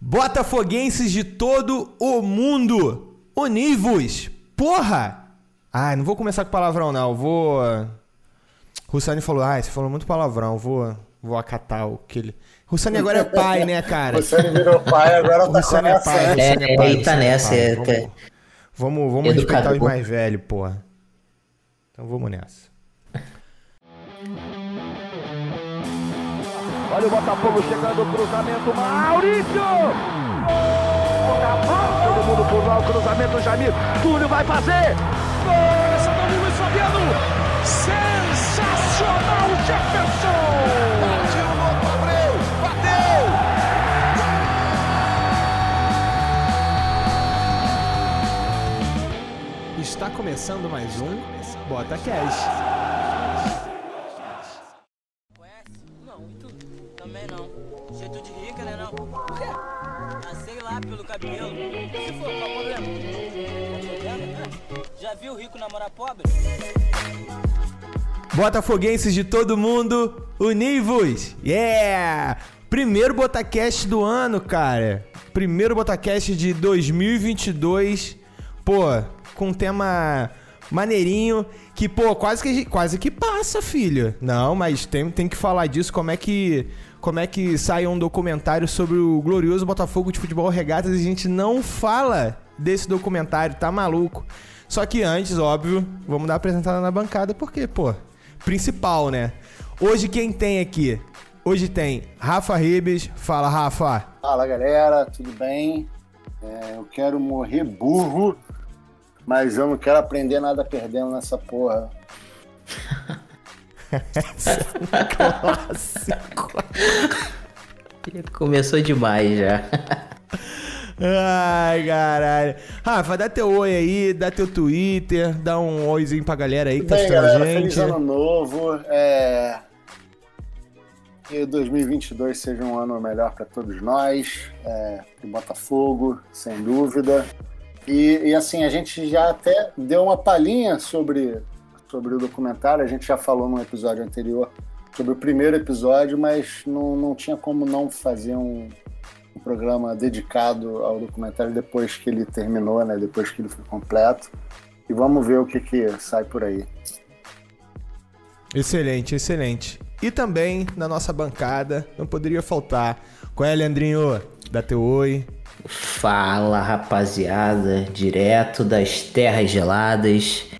Botafoguenses de todo o mundo, univos! Porra! Ah, não vou começar com palavrão, não. Vou. Russani falou, ah, você falou muito palavrão, vou, vou acatar o que ele. Russani agora é pai, né, cara? Russani virou pai, agora tá Russani é pai, É, Russani é pai. ele tá é nessa, pai. é, Vamos, tá- vamos, vamos respeitar os mais velhos, porra. Então vamos nessa. Olha o Botafogo chegando, o cruzamento, Maurício! Botafogo! Todo mundo por lá, o cruzamento, Jamil. Túlio vai fazer! Gol! Essa do Luiz Fabiano! Sensacional, Jefferson! Bateu no outro Abreu! Bateu! Está começando mais um Bota Cash. Cabelo. Se for, qual o problema? Já viu rico namorar pobre? Botafoguenses de todo mundo, univos! Yeah! Primeiro Botacast do ano, cara. Primeiro Botacast de 2022. Pô, com tema maneirinho que, pô, quase que, quase que passa, filho. Não, mas tem, tem que falar disso, como é que... Como é que sai um documentário sobre o glorioso Botafogo de Futebol Regatas e a gente não fala desse documentário, tá maluco? Só que antes, óbvio, vamos dar a apresentada na bancada, porque, pô, principal, né? Hoje quem tem aqui? Hoje tem Rafa Ribes. Fala, Rafa. Fala galera, tudo bem? É, eu quero morrer burro, mas eu não quero aprender nada perdendo nessa porra. Clássico. Começou demais já. Ai, caralho. Rafa, dá teu oi aí, dá teu Twitter, dá um oizinho pra galera aí que tá bem, assistindo galera? a Feliz gente. ano novo. É... Que 2022 seja um ano melhor para todos nós, é, pro Botafogo, sem dúvida. E, e, assim, a gente já até deu uma palhinha sobre, sobre o documentário, a gente já falou no episódio anterior sobre o primeiro episódio, mas não, não tinha como não fazer um, um programa dedicado ao documentário depois que ele terminou, né? Depois que ele foi completo. E vamos ver o que, que sai por aí. Excelente, excelente. E também na nossa bancada, não poderia faltar. Qual é, Leandrinho? Dá teu oi. Fala rapaziada, direto das terras geladas.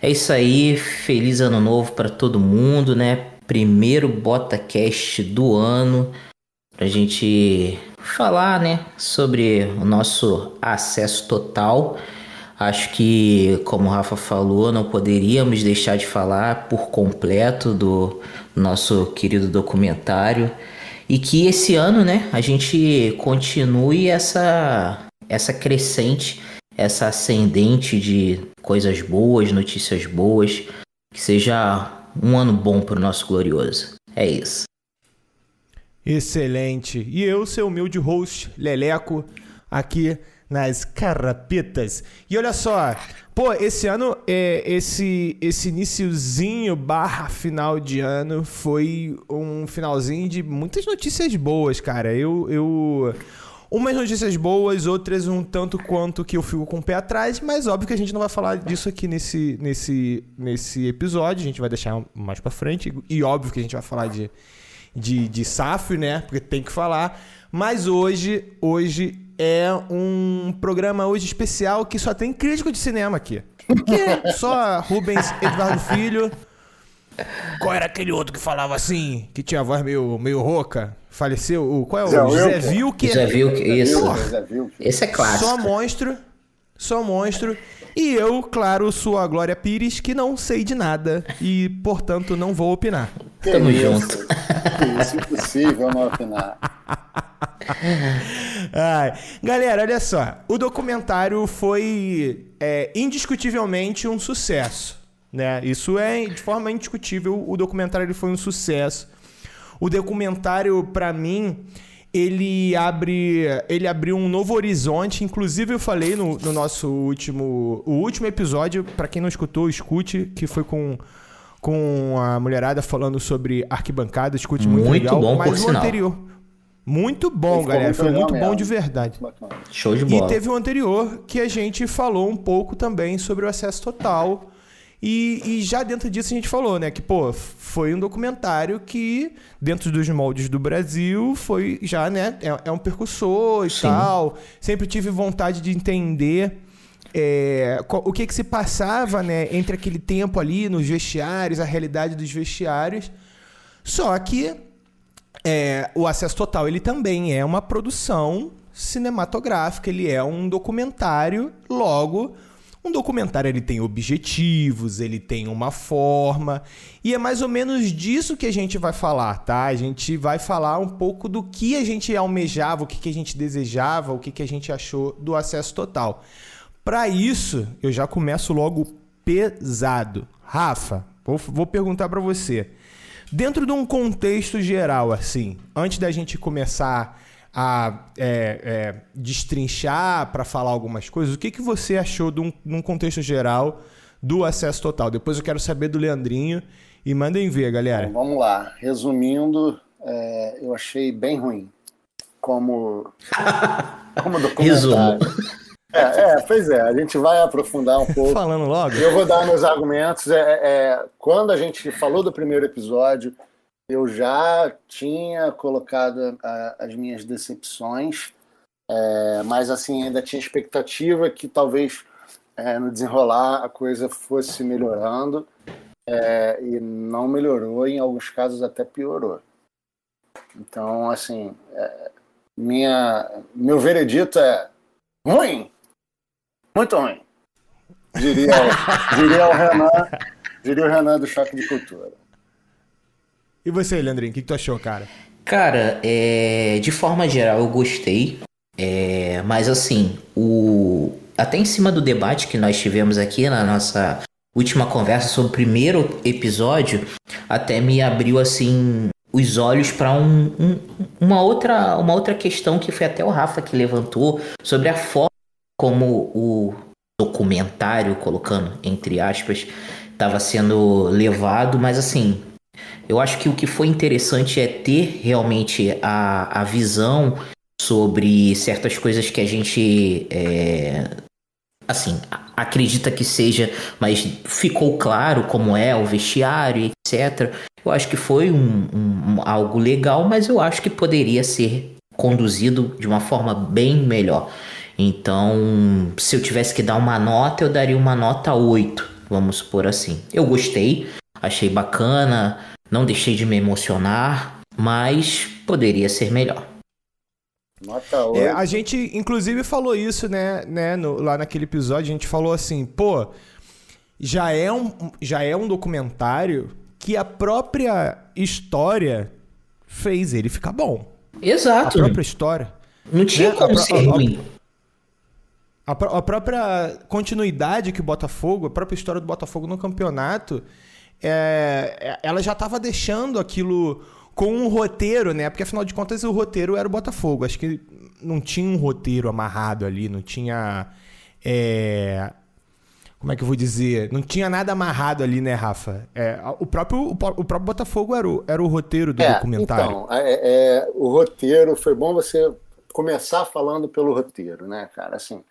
É isso aí, feliz ano novo pra todo mundo, né? Primeiro BotaCast do ano pra gente falar, né, sobre o nosso acesso total. Acho que, como o Rafa falou, não poderíamos deixar de falar por completo do nosso querido documentário. E que esse ano, né, a gente continue essa, essa crescente, essa ascendente de coisas boas, notícias boas. Que seja um ano bom pro nosso glorioso. É isso. Excelente. E eu, seu humilde host, Leleco, aqui nas Carapetas. E olha só, pô, esse ano, é, esse, esse iniciozinho barra final de ano foi um finalzinho de muitas notícias boas, cara. Eu... eu... Umas notícias boas, outras um tanto quanto que eu fico com o pé atrás, mas óbvio que a gente não vai falar disso aqui nesse, nesse, nesse episódio, a gente vai deixar mais pra frente, e óbvio que a gente vai falar de, de, de SAF, né? Porque tem que falar. Mas hoje, hoje é um programa hoje especial que só tem crítico de cinema aqui. Só Rubens Eduardo Filho. Qual era aquele outro que falava assim, que tinha a voz meio, meio rouca? Faleceu? O, qual é o Zé José. Vilker? Isso? Zé Vilker? Esse é Só clássico. monstro. Só monstro. E eu, claro, sou a Glória Pires, que não sei de nada e, portanto, não vou opinar. Que Tamo isso? junto. Que isso, impossível não opinar. Ai. Galera, olha só. O documentário foi é, indiscutivelmente um sucesso. Né? Isso é de forma indiscutível. O documentário ele foi um sucesso. O documentário, pra mim, ele abre, ele abriu um novo horizonte. Inclusive, eu falei no, no nosso último, o último episódio. Pra quem não escutou, escute, que foi com com a mulherada falando sobre arquibancada. Escute muito, Muito legal. bom, por Mas o sinal. anterior, Muito bom, Ficou galera. muito Foi muito bom mesmo. de verdade. Bacana. Show de E bola. teve o anterior que a gente falou um pouco também sobre o acesso total. E, e já dentro disso a gente falou, né? Que, pô, foi um documentário que, dentro dos moldes do Brasil, foi já, né? É, é um percussor e Sim. tal. Sempre tive vontade de entender é, o que, que se passava, né? Entre aquele tempo ali nos vestiários, a realidade dos vestiários. Só que é, o Acesso Total ele também é uma produção cinematográfica, ele é um documentário, logo um documentário ele tem objetivos, ele tem uma forma, e é mais ou menos disso que a gente vai falar, tá? A gente vai falar um pouco do que a gente almejava, o que, que a gente desejava, o que, que a gente achou do acesso total. Para isso, eu já começo logo pesado. Rafa, vou, vou perguntar para você. Dentro de um contexto geral, assim, antes da gente começar a é, é, destrinchar para falar algumas coisas, o que, que você achou de um, num contexto geral do acesso total? Depois eu quero saber do Leandrinho e mandem ver, galera. Então, vamos lá. Resumindo, é, eu achei bem ruim. Como, como documentário. É, é, pois é, a gente vai aprofundar um pouco. Falando logo. Eu vou dar meus argumentos. É, é, quando a gente falou do primeiro episódio, eu já tinha colocado a- as minhas decepções, é, mas assim ainda tinha expectativa que talvez é, no desenrolar a coisa fosse melhorando é, e não melhorou, em alguns casos até piorou. Então, assim, é, minha, meu veredito é ruim, muito ruim. Diria, diria o Renan, diria o Renan do Choque de Cultura. E você, Leandrinho, o que, que tu achou, cara? Cara, é, de forma geral eu gostei, é, mas assim, o até em cima do debate que nós tivemos aqui na nossa última conversa sobre o primeiro episódio, até me abriu assim os olhos para um, um- uma outra uma outra questão que foi até o Rafa que levantou sobre a forma como o documentário, colocando entre aspas, estava sendo levado, mas assim, eu acho que o que foi interessante é ter realmente a, a visão sobre certas coisas que a gente é, assim acredita que seja, mas ficou claro como é o vestiário, etc. Eu acho que foi um- um- algo legal, mas eu acho que poderia ser conduzido de uma forma bem melhor. Então, se eu tivesse que dar uma nota, eu daria uma nota 8, vamos supor assim. Eu gostei, achei bacana, não deixei de me emocionar, mas poderia ser melhor. Nota 8. É, a gente, inclusive, falou isso, né, né no- lá naquele episódio, a gente falou assim, pô, já é um, já é um documentário que a própria história fez ele ficar bom. A Exato. própria história. Não tinha né? como A ser a- a- ruim. A, a própria continuidade que o Botafogo, a própria história do Botafogo no campeonato, é, é- ela já estava deixando aquilo com um roteiro, né? Porque afinal de contas o roteiro era o Botafogo. Acho que não tinha um roteiro amarrado ali, não tinha. é, como é que eu vou dizer? Não tinha nada amarrado ali, né, Rafa? É, o, próprio, o, pró- o próprio Botafogo era o, era o roteiro do É, documentário. Então, é, é, o roteiro, foi bom você começar falando pelo roteiro, né, cara? Assim,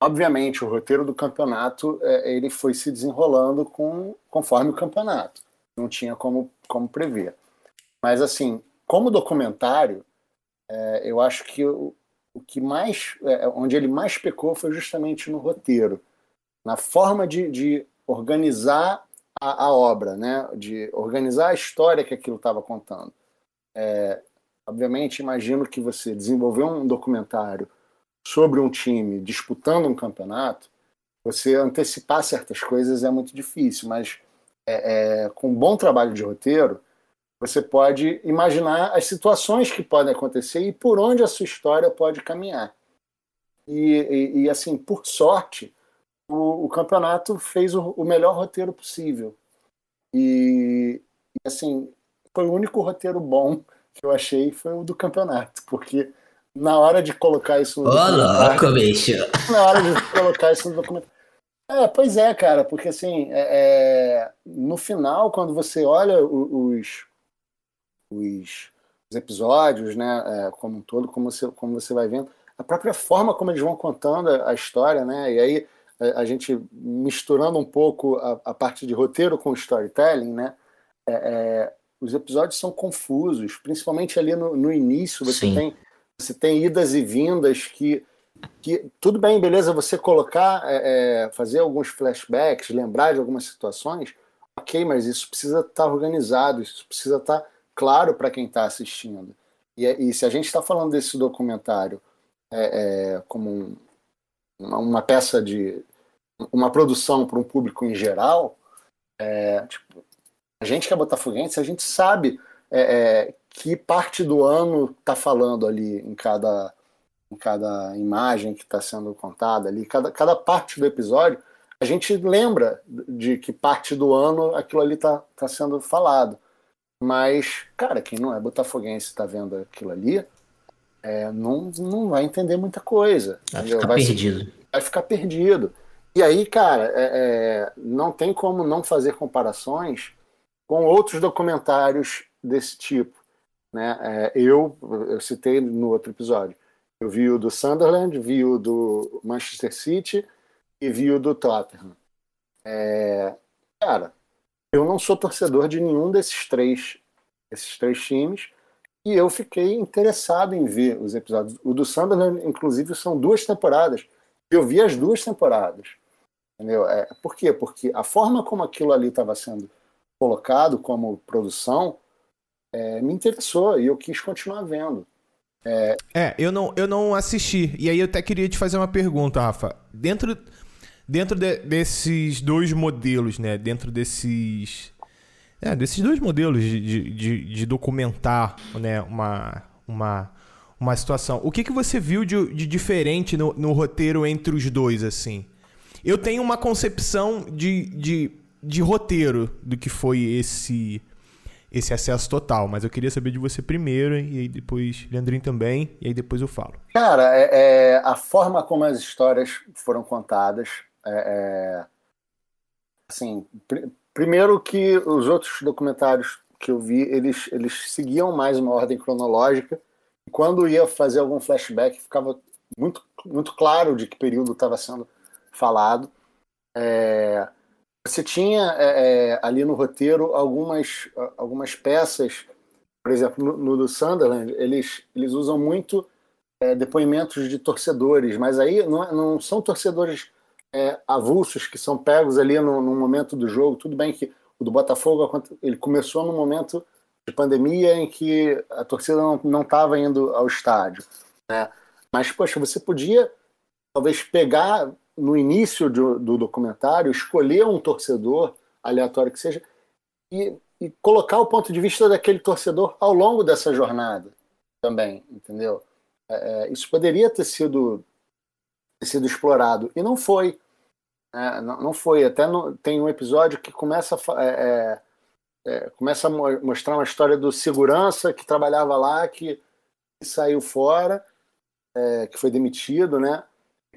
obviamente, o roteiro do campeonato, é, ele foi se desenrolando com, conforme o campeonato. Não tinha como, como prever. Mas, assim, como documentário, é, eu acho que o, o que mais, é, onde ele mais pecou foi justamente no roteiro, na forma de, de organizar a, a obra, né? De organizar a história que aquilo estava contando. É, obviamente, imagino que você desenvolver um documentário sobre um time disputando um campeonato, você antecipar certas coisas é muito difícil, mas é, é, com um bom trabalho de roteiro, você pode imaginar as situações que podem acontecer e por onde a sua história pode caminhar. E, e- e, assim, por sorte, o, o campeonato fez o, o melhor roteiro possível. E, e, assim, foi o único roteiro bom que eu achei foi o do campeonato, porque na hora de colocar isso no Ô, documentário- louco, bicho. na hora de colocar isso no documento. É, pois é, cara, porque assim, é, é, no final, quando você olha os, os, os episódios, né, é, como um todo, como você, como você vai vendo, a própria forma como eles vão contando a, história, né, e aí a, a, gente misturando um pouco a, a, parte de roteiro com storytelling, né, é, é, os episódios são confusos, principalmente ali no, no início, você tem, você tem idas e vindas que que tudo bem, beleza, você colocar, é, é, fazer alguns flashbacks, lembrar de algumas situações, ok, mas isso precisa estar tá organizado, isso precisa estar tá claro para quem está assistindo. E, e, se a gente está falando desse documentário é, é como um, uma, uma, peça de. uma produção para um público em geral, é, tipo, a gente que é botafoguense, a gente sabe é, que parte do ano está falando ali em cada em cada imagem que está sendo contada ali, cada, cada parte do episódio, a gente lembra de que parte do ano aquilo ali está tá sendo falado. Mas, cara, quem não é botafoguense está vendo aquilo ali, é, não, não vai entender muita coisa. Vai ficar vai perdido. Se, vai ficar perdido. E aí, cara, é, é, não tem como não fazer comparações com outros documentários desse tipo. Né? É, eu, eu citei no outro episódio. Eu vi o do Sunderland, vi o do Manchester City e vi o do Tottenham. É, cara, eu não sou torcedor de nenhum desses três, esses três times e eu fiquei interessado em ver os episódios. O do Sunderland, inclusive, são duas temporadas. Eu vi as duas temporadas. Entendeu? É, por quê? Porque a forma como aquilo ali estava sendo colocado como produção é, me interessou e eu quis continuar vendo. É... é, eu não, eu não assisti. E aí eu até queria te fazer uma pergunta, Rafa. Dentro, dentro de, desses dois modelos, né? Dentro desses. É, desses dois modelos de, de, de documentar né? uma, uma, uma situação. O que, que você viu de, de diferente no, no roteiro entre os dois, assim? Eu tenho uma concepção de, de, de roteiro do que foi esse esse acesso total. Mas eu queria saber de você primeiro, e aí depois Leandrinho também, e aí depois eu falo. Cara, é, é a forma como as histórias foram contadas, é, é assim, pr primeiro que os outros documentários que eu vi, eles, eles seguiam mais uma ordem cronológica, e quando ia fazer algum flashback, ficava muito, muito claro de que período estava sendo falado. É, você tinha é, é, ali no roteiro algumas, algumas peças, por exemplo, no, no do Sunderland, eles, eles usam muito é, depoimentos de torcedores, mas aí não, é, não são torcedores é, avulsos que são pegos ali no, no, momento do jogo. Tudo bem que o do Botafogo ele começou no momento de pandemia em que a torcida não estava indo ao estádio. Né? Mas, poxa, você podia talvez pegar no início do, do documentário, escolher um torcedor, aleatório que seja, e, e, colocar o ponto de vista daquele torcedor ao longo dessa jornada também, entendeu? É, é isso poderia ter sido, ter sido explorado, e não foi. É, não, não, foi. Até no, tem um episódio que começa é, é, é começa a mostrar uma história do segurança que trabalhava lá, que, que saiu fora, que foi demitido, né?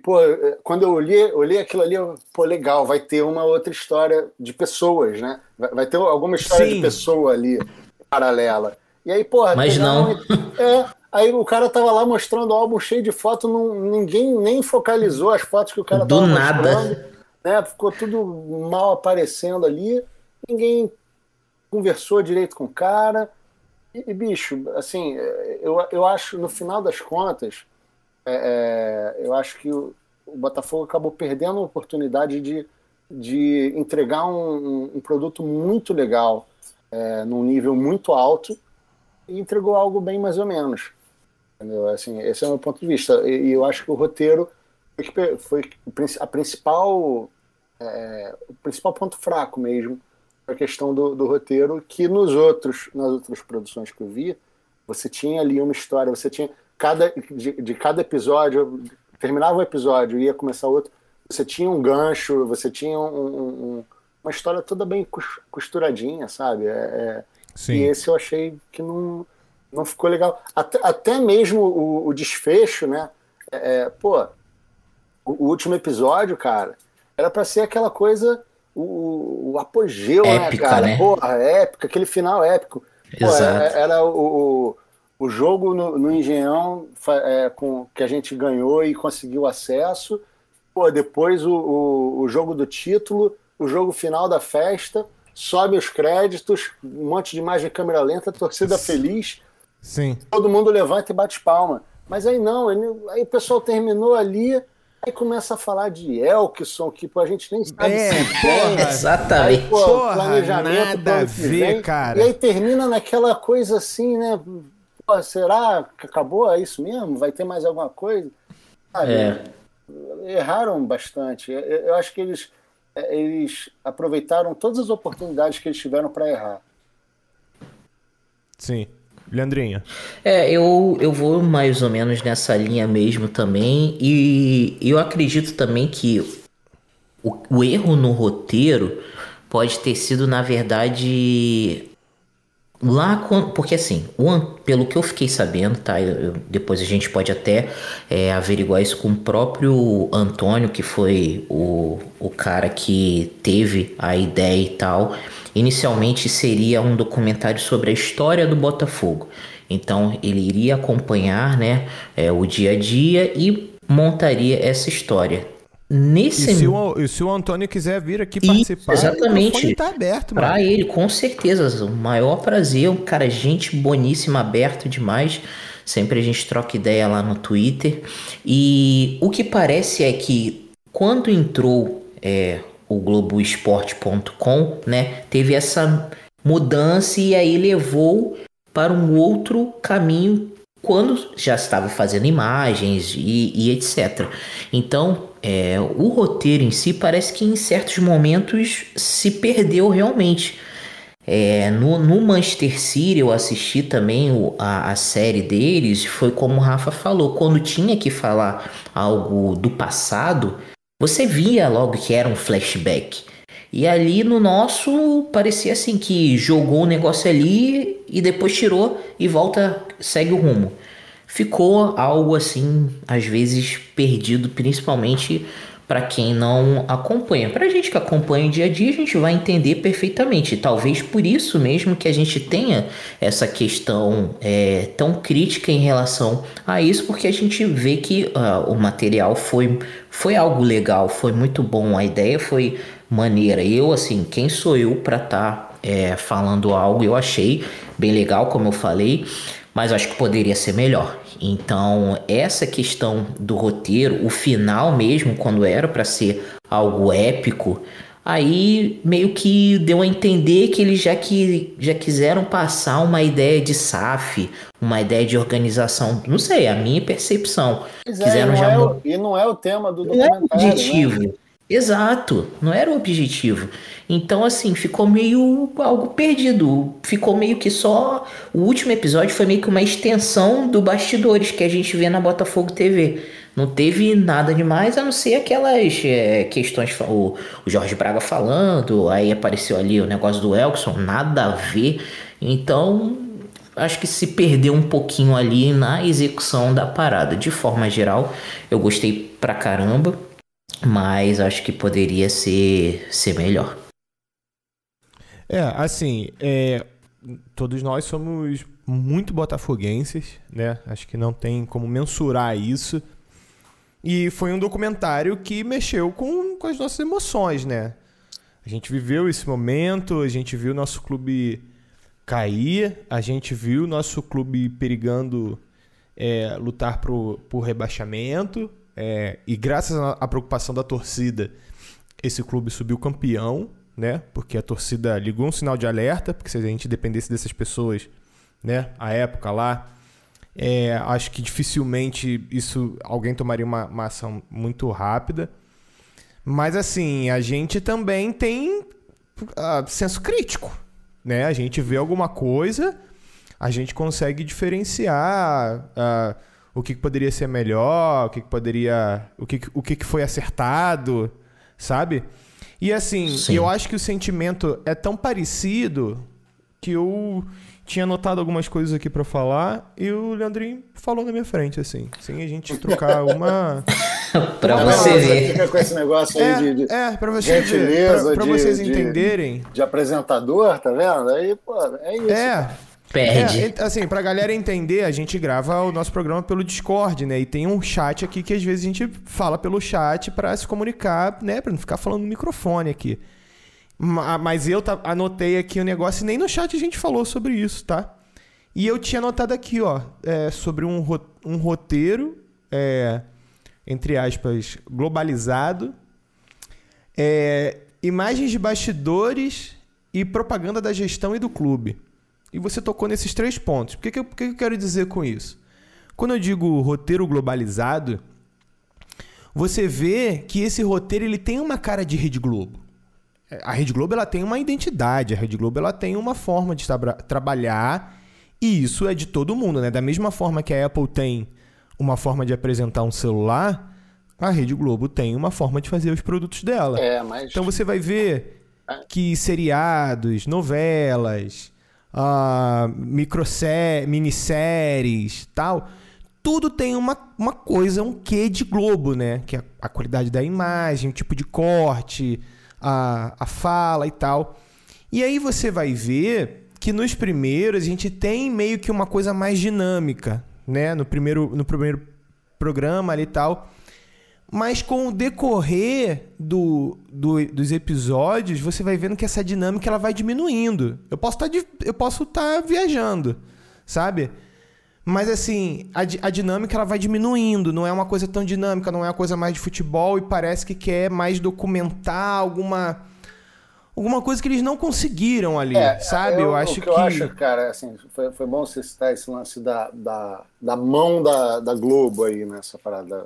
Pô, quando eu olhei, olhei aquilo ali, eu, pô, legal, vai ter uma outra história de pessoas, né? Vai, vai ter alguma história Sim. de pessoa ali paralela. E aí, porra, mas não. É, aí o cara tava lá mostrando o álbum cheio de fotos, não, ninguém nem focalizou as fotos que o cara Do tava nada. mostrando. Né? Ficou tudo mal aparecendo ali, ninguém conversou direito com o cara. E, e bicho, assim, eu, eu acho, no final das contas, é, é, eu acho que o, o, Botafogo acabou perdendo a oportunidade de, de entregar um, um produto muito legal, é, num nível muito alto, e entregou algo bem mais ou menos. Entendeu? Assim, esse é o meu ponto de vista. E, e eu acho que o roteiro foi, foi a principal, é, o principal ponto fraco mesmo a questão do, do, roteiro, que nos outros, nas outras produções que eu vi, você tinha ali uma história, você tinha cada, de, de cada episódio, terminava o episódio e ia começar outro, você tinha um gancho, você tinha um, um, uma história toda bem costuradinha, sabe? É, é, e esse eu achei que não, não ficou legal. Até, até mesmo o, o desfecho, né? É, é pô, o, o, último episódio, cara, era para ser aquela coisa, o, o apogeu, né, épica, né, cara? Né? Porra, épica, aquele final épico. Pô, era, era o, o jogo no, no Engenhão é, com, que a gente ganhou e conseguiu acesso. Pô, depois o, o, o, jogo do título, o jogo final da festa, sobe os créditos, um monte de imagem de câmera lenta, torcida feliz. Sim. Todo mundo levanta e bate palma. Mas aí não, aí o pessoal terminou ali, aí começa a falar de Elkson, que pô, a gente nem sabe é, se porra, Exatamente. Aí, pô, porra, planejamento, nada a ver, vem, cara. E aí termina naquela coisa assim, né? Pô, será que acabou? É isso mesmo? Vai ter mais alguma coisa? Sabe, É. Erraram bastante. Eu, eu acho que eles, eles aproveitaram todas as oportunidades que eles tiveram para errar. Sim. Leandrinho. É, eu, eu vou mais ou menos nessa linha mesmo também. E eu acredito também que o, o erro no roteiro pode ter sido, na verdade, lá com, porque assim, o, pelo que eu fiquei sabendo, tá? eu- eu- depois a gente pode até é, averiguar isso com o próprio Antônio, que foi o, o cara que teve a ideia e tal. Inicialmente seria um documentário sobre a história do Botafogo. Então ele iria acompanhar, né, é, o dia a dia e montaria essa história. E Nesse se, o, e se o Antônio quiser vir aqui participar, exatamente. o tá aberto, mano. ele, com certeza. O maior prazer. Um cara, gente boníssima, aberto demais. Sempre a gente troca ideia lá no Twitter. E o que parece é que quando entrou é, o Globoesporte.com, né? Teve essa mudança e aí levou para um outro caminho quando já estava fazendo imagens e, e etc. Então, é, o roteiro em si parece que em certos momentos se perdeu realmente. É, no, no Manchester City eu assisti também o- a, a série deles, foi como o Rafa falou, quando tinha que falar algo do passado, você via logo que era um flashback. E ali no nosso parecia assim que jogou o negócio ali e depois tirou e volta, segue o rumo. Ficou algo assim, às vezes perdido, principalmente para quem não acompanha. Para a gente que acompanha o dia a dia, a gente vai entender perfeitamente. Talvez por isso mesmo que a gente tenha essa questão é, tão crítica em relação a isso, porque a gente vê que ah, o material foi, foi algo legal, foi muito bom, a ideia foi maneira. Eu, assim, quem sou eu para estar falando algo? Eu achei bem legal, como eu falei, mas acho que poderia ser melhor. Então, essa questão do roteiro, o final mesmo, quando era para ser algo épico, aí meio que deu a entender que eles já, que, já quiseram passar uma ideia de SAF, uma ideia de organização, não sei, a minha percepção. Pois é, Quiseram e, não já é o, e não é o tema do não era o documentário. objetivo. Né? Exato, não era o objetivo. Então, assim, ficou meio algo perdido. Ficou meio que só. O último episódio foi meio que uma extensão do bastidores que a gente vê na Botafogo TV. Não teve nada demais a não ser aquelas é, questões. O, o Jorge Braga falando, aí apareceu ali o negócio do Elkson, nada a ver. Então, acho que se perdeu um pouquinho ali na execução da parada. De forma geral, eu gostei pra caramba, mas acho que poderia ser, ser melhor. É, assim, é, todos nós somos muito botafoguenses, né? Acho que não tem como mensurar isso. E foi um documentário que mexeu com, com as nossas emoções, né? A gente viveu esse momento, a gente viu nosso clube cair, a gente viu nosso clube perigando é, lutar pro, por rebaixamento. É, e graças à preocupação da torcida, esse clube subiu campeão, né? Porque a torcida ligou um sinal de alerta, porque se a gente dependesse dessas pessoas, né? A época lá, é, acho que dificilmente isso alguém tomaria uma, uma ação muito rápida. Mas assim, a gente também tem ah, senso crítico, né? A gente vê alguma coisa, a gente consegue diferenciar ah, o que, que poderia ser melhor, o que, que poderia, o que, o que, que foi acertado, sabe? E assim, Sim. eu acho que o sentimento é tão parecido que eu tinha anotado algumas coisas aqui pra falar e o Leandrinho falou na minha frente, assim, sem a gente trocar uma. pra Não, você você ver. Fica com esse negócio aí É, de, de, é, pra vocês, ver, gentileza pra, pra de- vocês de- entenderem. de apresentador, tá vendo? Aí, pô, é isso. É. Perde. É, assim, pra galera entender, a gente grava o nosso programa pelo Discord, né? E tem um chat aqui que às vezes a gente fala pelo chat pra se comunicar, né? Pra não ficar falando no microfone aqui. Ma- Mas eu anotei aqui o negócio e nem no chat a gente falou sobre isso, tá? E eu tinha anotado aqui, ó, é, sobre um, ro- um roteiro, é, entre aspas, globalizado, é, imagens de bastidores e propaganda da gestão e do clube. E você tocou nesses três pontos. O que, que, eu, que eu quero dizer com isso? Quando eu digo roteiro globalizado, você vê que esse roteiro ele tem uma cara de Rede Globo. É, A Rede Globo ela tem uma identidade, a Rede Globo ela tem uma forma de traba- trabalhar e isso é de todo mundo, né? Da mesma forma que a Apple tem uma forma de apresentar um celular, a Rede Globo tem uma forma de fazer os produtos dela. É, mas. Então você vai ver que seriados, novelas, ah, microsé minisséries, tal, tudo tem uma, uma coisa, um quê de Globo, né? Que é a qualidade da imagem, o tipo de corte, a, a fala e tal. E aí você vai ver que nos primeiros a gente tem meio que uma coisa mais dinâmica, né? No primeiro, no primeiro programa ali e tal. Mas com o decorrer do, do- dos episódios, você vai vendo que essa dinâmica ela vai diminuindo. Eu posso estar eu posso estar viajando, sabe? Mas assim, a, a dinâmica ela vai diminuindo, não é uma coisa tão dinâmica, não é uma coisa mais de futebol e parece que quer mais documentar alguma alguma coisa que eles não conseguiram ali, É, sabe? Eu, acho o que, que, eu acho, cara, assim, foi, foi bom você citar esse lance da, da, da mão da, da Globo aí nessa parada da, da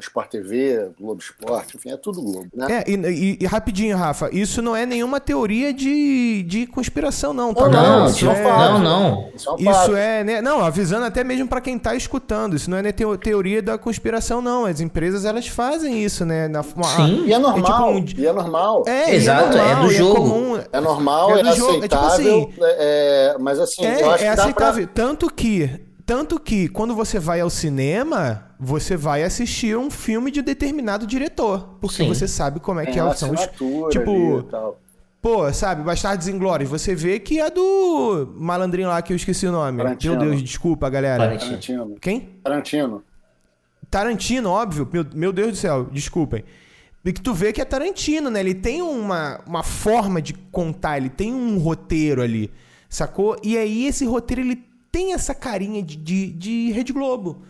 Sport TV, Globo Esporte, enfim, é tudo Globo, né? É, e, e- e rapidinho, Rafa, isso não é nenhuma teoria de, de conspiração, não, tá? Não, Não, isso tipo, é não, não. Isso é Isso é, né? Não, avisando até mesmo pra quem tá escutando. Isso não é né, teo- teoria da conspiração, não. As empresas elas fazem isso, né? Na, Sim. E é normal, tipo um- e é normal. É, e Exato, é normal, do e jogo. comum. É normal, É é, do jogo, é tipo aceitável, assim, é, é, mas assim, É, eu acho é aceitável. pra... Tanto que, tanto que quando você vai ao cinema, você vai assistir um filme de determinado diretor. Porque Sim. você sabe como é que Tem é, uma são os. Tipo, e tal. Pô, sabe, Bastardos Inglórios, você vê que é do malandrinho lá que eu esqueci o nome. Tarantino. Meu Deus, desculpa, galera. Tarantino. Tarantino. Quem? Tarantino. Tarantino, óbvio. Meu, meu Deus do céu, desculpem. E que tu vê que é Tarantino, né? Ele tem uma, uma forma de contar, ele tem um roteiro ali, sacou? E aí esse roteiro, ele tem essa carinha de, de, de Rede Globo.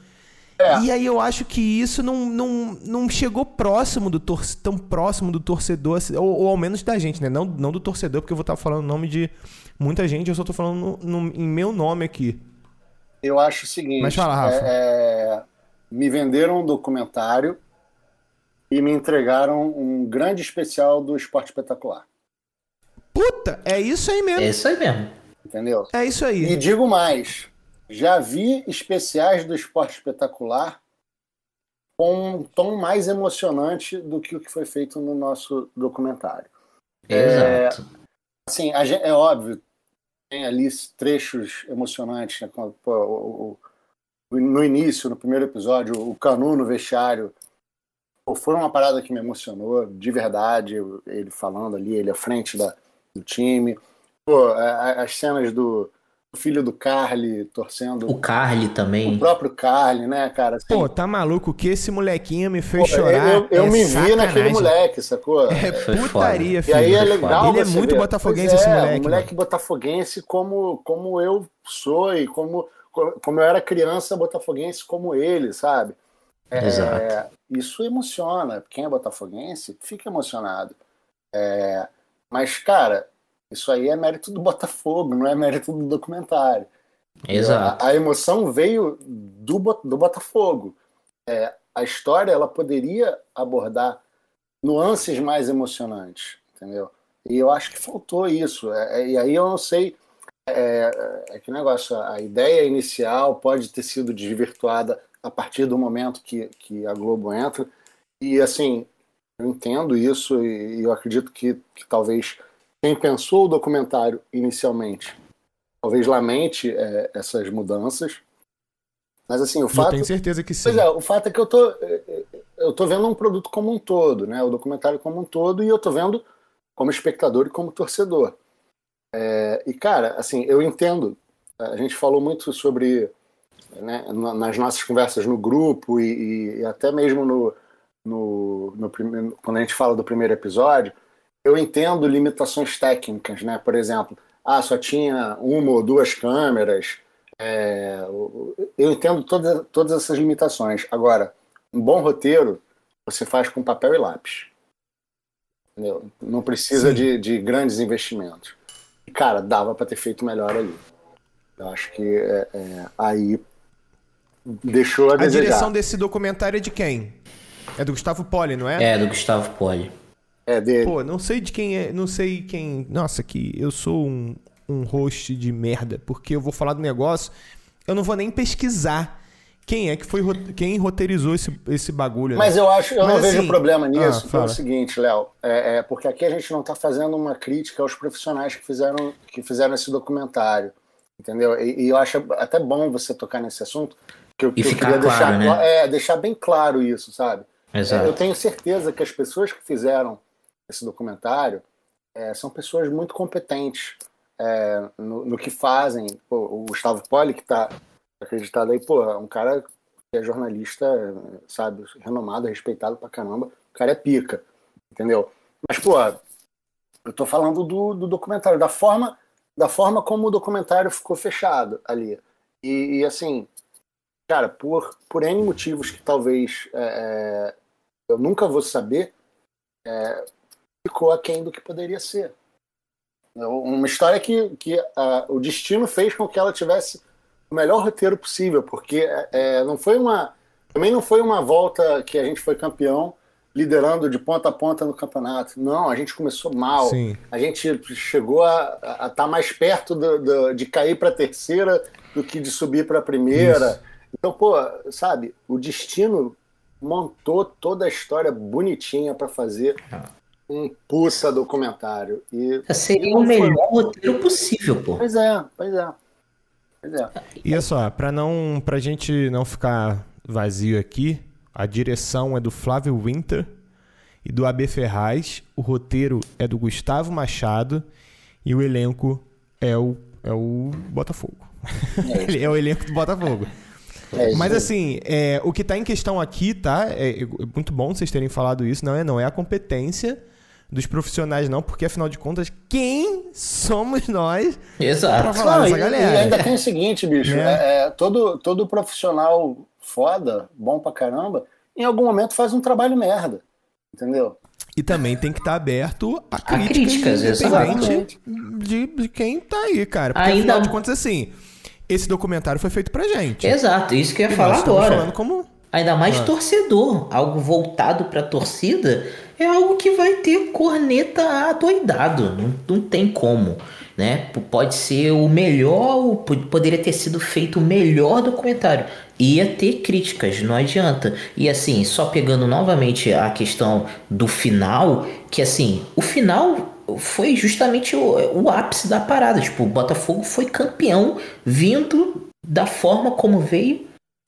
É. E aí eu acho que isso não, não, não chegou próximo do tor tão próximo do torcedor, assim, ou, ou ao menos da gente, né? Não, não do torcedor, porque eu vou estar falando o nome de muita gente, eu só tô falando no- no- em meu nome aqui. Eu acho o seguinte. Mas fala, Rafa. é- é, me venderam um documentário e me entregaram um grande especial do Esporte Espetacular. Puta, é isso aí mesmo. É isso aí mesmo. Entendeu? É isso aí. E digo mais, já vi especiais do Esporte Espetacular com um tom mais emocionante do que o que foi feito no nosso documentário. Exato. Assim, a gen- é óbvio, tem ali trechos emocionantes, né? Quando, pô, o- o- no início, no primeiro episódio, o Canu no vestiário, pô, foi uma parada que me emocionou, de verdade, ele falando ali, ele à frente da, do time. Pô, as cenas do filho do Carly torcendo O Carly o também. próprio Carly, né, cara? Assim, Pô, tá maluco que esse molequinho me fez pô, chorar. eu, eu é me vi sacanagem. naquele moleque, sacou? É Foi putaria, E filho. aí é legal. Ele é muito ver. botafoguense, Pois esse é, moleque, Um moleque botafoguense como, como eu sou e como, como eu era criança botafoguense como ele, sabe? É, Exato. Isso emociona. Quem é botafoguense fica emocionado. É, mas, cara, isso aí é mérito do Botafogo, não é mérito do documentário. Exato. A, a emoção veio do, do Botafogo. É, a história ela poderia abordar nuances mais emocionantes, entendeu? E eu acho que faltou isso. É, é, e aí eu não sei. É, é que negócio, a ideia inicial pode ter sido desvirtuada a partir do momento que, que a Globo entra. E assim, eu entendo isso e, e eu acredito que, que talvez quem pensou o documentário inicialmente talvez lamente é, essas mudanças. Mas assim, o Eu fato. tenho certeza que sim. Pois é, o fato é que eu tô, eu tô vendo um produto como um todo, né? O documentário como um todo, e eu tô vendo como espectador e como torcedor. É, e, cara, assim, eu entendo a gente falou muito sobre, né, na- nas nossas conversas no grupo e, e até mesmo no, no, no primeiro, quando a gente fala do primeiro episódio, eu entendo limitações técnicas, né? Por exemplo, ah, só tinha uma ou duas câmeras. é, eu entendo todas, todas essas limitações. Agora, um bom roteiro você faz com papel e lápis. Entendeu? Não precisa de, de grandes investimentos. Cara, dava para ter feito melhor ali. Eu acho que é, é, aí deixou a, A desejar. direção desse documentário é de quem? É do Gustavo Poli, não é? É, do Gustavo Poli. É dele. Pô, não sei de quem é, não sei quem. Nossa, que eu sou um, um host de merda, porque eu vou falar do negócio, eu não vou nem pesquisar quem é que foi quem roteirizou esse, esse bagulho. né? Mas eu acho, eu Mas não vejo assim- problema nisso, Ah, pelo fala. seguinte, Léo, é, é porque aqui a gente não está fazendo uma crítica aos profissionais que fizeram, que fizeram esse documentário, entendeu? E, e eu acho até bom você tocar nesse assunto, que eu, E que eu queria claro, deixar, né? é, deixar bem claro isso, sabe? Exato. É, eu tenho certeza que as pessoas que fizeram esse documentário é, são pessoas muito competentes é, no, no que fazem. Pô, o Gustavo Poli, que está acreditado aí, pô, é um cara que é jornalista, sabe, renomado, respeitado pra caramba. O cara é pica, entendeu? Mas, pô, eu tô falando do, do documentário, da forma, da forma como o documentário ficou fechado ali. E, e, assim, cara, por, por N motivos que talvez é, é, eu nunca vou saber, é, ficou aquém do que poderia ser. É Uma história que, que ah, o destino fez com que ela tivesse o melhor roteiro possível, porque é, não foi uma. Também não foi uma volta que a gente foi campeão liderando de ponta a ponta no campeonato. Não, a gente começou mal. Sim. A gente chegou a estar mais perto do- do- de cair para a terceira do que de subir para a primeira. Isso. Então, pô, sabe, o destino montou toda a história bonitinha para fazer um puta documentário. E, Seria e o foi. melhor roteiro possível, pô. Pois é, pois é. Pois é. E olha só, pra, não, pra gente não ficar vazio aqui, a direção é do Flávio Winter e do AB Ferraz, o roteiro é do Gustavo Machado e o elenco é o, é o Botafogo. Ele é o elenco do Botafogo. É Mas assim, é, o que tá em questão aqui, tá? É, é muito bom vocês terem falado isso, não é? Não é a competência dos profissionais, não, porque afinal de contas, quem somos nós pra Exato. falar Não, dessa e, galera? e ainda tem o seguinte, bicho, Né? é, é, todo, todo profissional foda, bom pra caramba, em algum momento faz um trabalho merda. Entendeu? E também tem que estar aberto a A críticas, independente de, de quem tá aí, cara. Porque Ainda- afinal de contas, assim, esse documentário foi feito pra gente. Exato, isso que eu ia E falar agora. falando como... Ainda mais Ah. torcedor, algo voltado pra torcida, é algo que vai ter corneta adoidado, não, não tem como, né? Pode ser o melhor, poderia ter sido feito o melhor documentário. Ia ter críticas, não adianta. E assim, só pegando novamente a questão do final, que assim, o final foi justamente o, o ápice da parada. Tipo, o Botafogo foi campeão vindo da forma como veio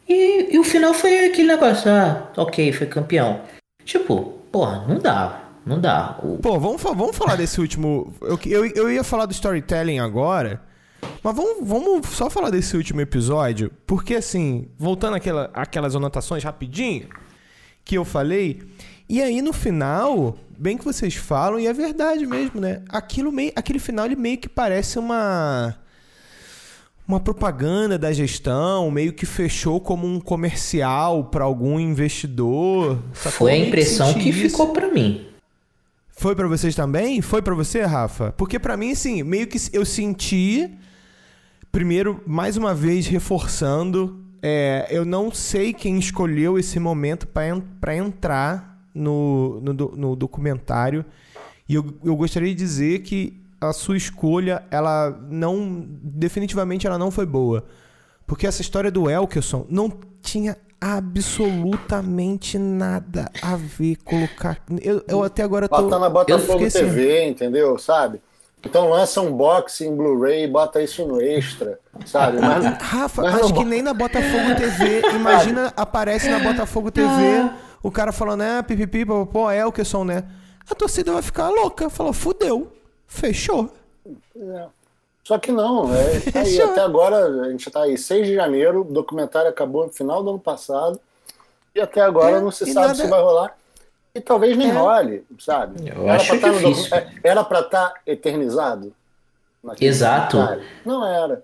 e, e o final foi aquele negócio, ah, ok, foi campeão. Tipo, porra, não dá, não dá. O- Pô, vamos, vamos falar desse último... Eu, eu, eu ia falar do storytelling agora, mas vamos, vamos só falar desse último episódio, porque assim, voltando àquela, àquelas anotações rapidinho que eu falei, e aí no final, bem que vocês falam, e é verdade mesmo, né? Aquilo meio, aquele final ele meio que parece uma uma propaganda da gestão, meio que fechou como um comercial para algum investidor. sacou? foi a impressão que isso. ficou pra mim. Foi pra vocês também? Foi pra você, Rafa? Porque pra mim, assim, meio que eu senti. Primeiro, mais uma vez, reforçando, é, eu não sei quem escolheu esse momento pra entrar no, no, no documentário. E eu, eu gostaria de dizer que a sua escolha, ela não. Definitivamente ela não foi boa. Porque essa história do Elkerson não tinha absolutamente nada a ver colocar. Eu, eu até agora tô. Bota na eu Botafogo fiquei assim, TV, entendeu? Sabe? Então lança um box em Blu-ray e bota isso no extra, sabe? Mas, Rafa, mas acho não que nem na Botafogo TV. Imagina, aparece na Botafogo TV o cara falando, né, pipipi, pô, é o que são, né? A torcida vai ficar louca. Falou, fudeu. Fechou. É. Só que não, é, tá aí, até agora, a gente tá aí, 6 de janeiro, o documentário acabou no final do ano passado, e até agora É, não se sabe nada- se vai rolar. E talvez nem É. role, sabe? Eu acho pra no difícil. docu- Era pra estar eternizado? naquele Exato. documentário? Não era.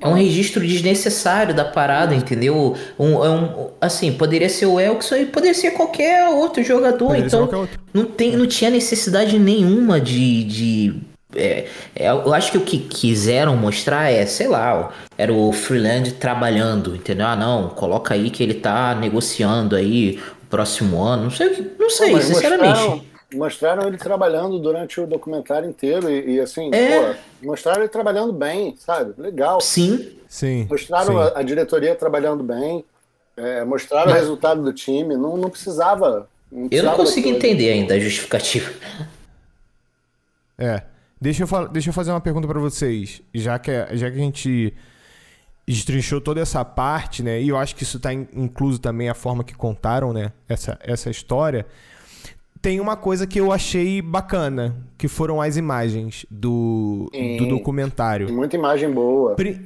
É um registro desnecessário da parada, entendeu? Um, é um- assim, poderia ser o Elkson e poderia ser qualquer outro jogador. Poderia então, qualquer outro. Não, tem, não tinha necessidade nenhuma de. de é, é, eu acho que o que quiseram mostrar é, sei lá, era o Freeland trabalhando, entendeu? Ah, não, coloca aí que ele tá negociando aí o próximo ano. Não sei, não sei, sinceramente. Mostraram, mostraram ele trabalhando durante o documentário inteiro e, e, assim, É. pô, mostraram ele trabalhando bem, sabe? Legal. Sim, Sim. Mostraram sim. a, a diretoria trabalhando bem, é, mostraram o resultado do time, não, não precisava. eu não precisava consigo daquilo. entender ainda a justificativa. É. Deixa eu, fal- deixa eu fazer uma pergunta pra vocês. Já que, já que a gente destrinchou toda essa parte, né? E eu acho que isso tá in- incluso também a forma que contaram, né? Essa, essa história. Tem uma coisa que eu achei bacana, que foram as imagens do, do documentário. Tem muita imagem boa. Pri-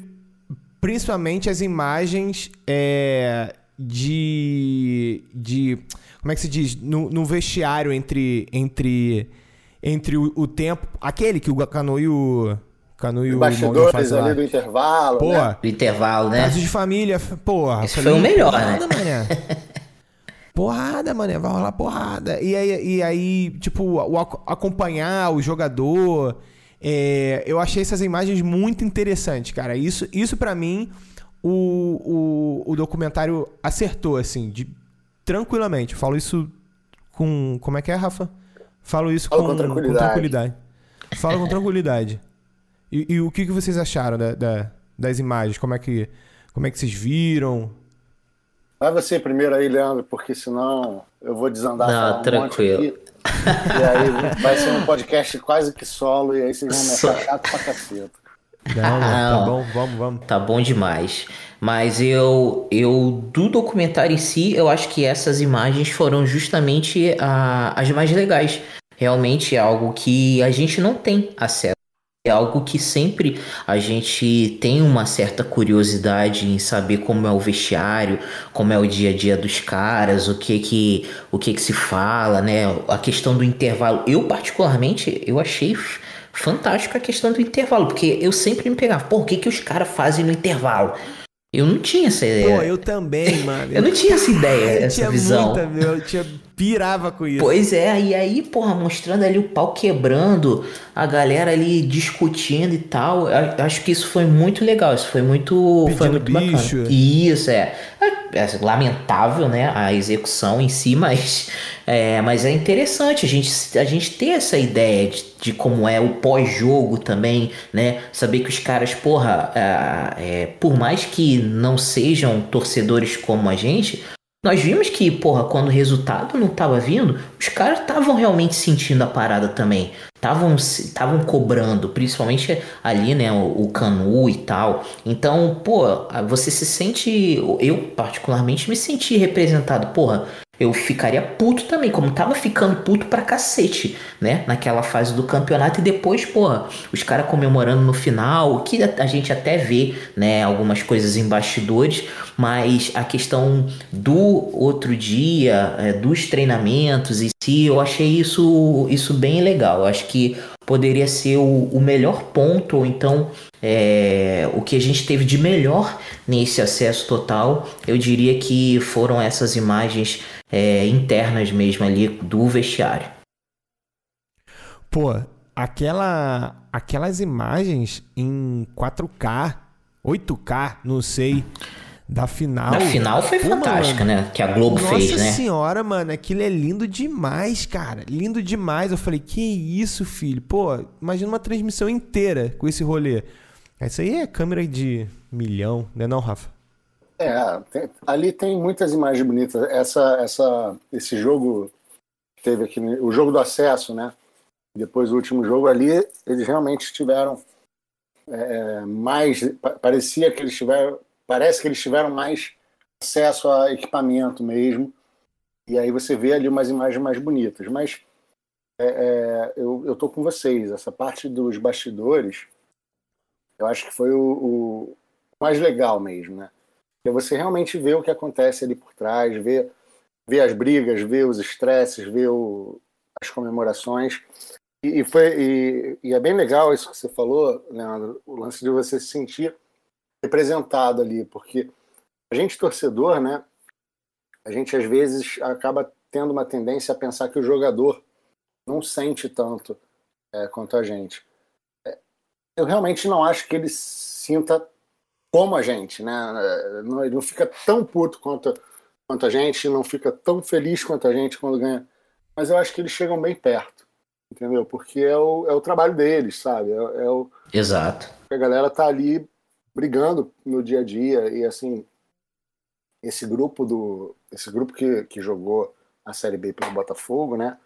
principalmente as imagens é, de, de. Como é que se diz? No, no vestiário entre. Entre, entre o, o tempo. Aquele que o Canu e o. Canu e o bastidores fazem ali do intervalo. Pô, né? Do intervalo, né? caso de família, porra. Esse falei, foi o melhor, porrada, né? Porrada, mané, vai rolar porrada. E aí, e aí tipo, o, ac- acompanhar o jogador. é, eu achei essas imagens muito interessantes, cara. Isso, isso para mim, o, o, o documentário acertou, assim, de, tranquilamente. Eu falo isso com. Como é que é, Rafa? Falo isso Falo com, com tranquilidade. tranquilidade. Falo com tranquilidade. E, e o que, que vocês acharam da- da- das imagens? Como é que, como é que vocês viram? Vai você primeiro aí, Leandro, porque senão eu vou desandar Não, falar um tranquilo. monte aqui. E aí vai ser um podcast quase que solo, e aí vocês vão me achar chato pra caceta. Não, não, tá bom, vamos, vamos. Tá bom demais. Mas eu, eu do documentário em si, eu acho que essas imagens foram justamente a- as mais legais. Realmente é algo que a gente não tem acesso. É algo que sempre a gente tem uma certa curiosidade em saber como é o vestiário, como é o dia a dia dos caras, o que que o que que se fala, né? A questão do intervalo. Eu particularmente eu achei fantástico a questão do intervalo, porque eu sempre me pegava, pô, o que que os caras fazem no intervalo? Eu não tinha essa ideia. Pô, eu também, mano. Eu não tinha essa ideia, Eu essa tinha visão. muita, meu, eu tinha pirava com isso. Pois é, e aí, porra, mostrando ali o pau quebrando, a galera ali discutindo e tal. Acho que isso foi muito legal, isso foi muito, foi Pedindo muito bicho. bacana. Isso, é. É, é lamentável, né, a execução em si, mas é, mas é interessante a gente, a gente ter essa ideia de, de como é o pós-jogo também, né? Saber que os caras, porra, é, é, por mais que não sejam torcedores como a gente, nós vimos que, porra, quando o resultado não tava vindo, os caras estavam realmente sentindo a parada também. Estavam cobrando, principalmente ali, né, o, o Canu e tal. Então, pô, você se sente. Eu, particularmente, me senti representado. Porra, eu ficaria puto também, como tava ficando puto pra cacete, né? Naquela fase do campeonato. E depois, porra, os caras comemorando no final, que a gente até vê, né, algumas coisas em bastidores, mas a questão do outro dia, é, dos treinamentos em si, eu achei isso, isso bem legal. Eu acho que poderia ser o, o melhor ponto, ou então é, o que a gente teve de melhor nesse acesso total, eu diria que foram essas imagens é, internas mesmo ali do vestiário. Pô, aquela, aquelas imagens em 4K, 8K, não sei, da final. Na final foi Pô, fantástica, mano, né? Que a Globo Nossa fez, né? senhora, mano, aquilo é lindo demais, cara. Lindo demais. Eu falei, que isso, filho? Pô, imagina uma transmissão inteira com esse rolê. Isso aí é câmera de milhão, né não, Rafa? É, tem- ali tem muitas imagens bonitas. Essa, essa, esse jogo teve aqui, o jogo do acesso, né? Depois do último jogo ali, eles realmente tiveram é, mais. pa- Parecia que eles tiveram. Parece que eles tiveram mais acesso a equipamento mesmo. E aí você vê ali umas imagens mais bonitas. Mas é, é, eu, eu tô com vocês. Essa parte dos bastidores eu acho que foi o, o mais legal mesmo, né? É você realmente ver o que acontece ali por trás, ver, ver as brigas, ver os estresses, ver o, as comemorações. E, e foi, e, e, é bem legal isso que você falou, Leandro, o lance de você se sentir representado ali, porque a gente torcedor, né? A gente às vezes acaba tendo uma tendência a pensar que o jogador não sente tanto é, quanto a gente. Eu realmente não acho que ele sinta como a gente, né? Não, ele não fica tão puto quanto, quanto a gente, não fica tão feliz quanto a gente quando ganha. Mas eu acho que eles chegam bem perto, entendeu? Porque é o, é o trabalho deles, sabe? É, é o, Exato. A galera tá ali brigando no dia a dia e assim esse grupo do esse grupo que, que jogou a série B pelo Botafogo, né?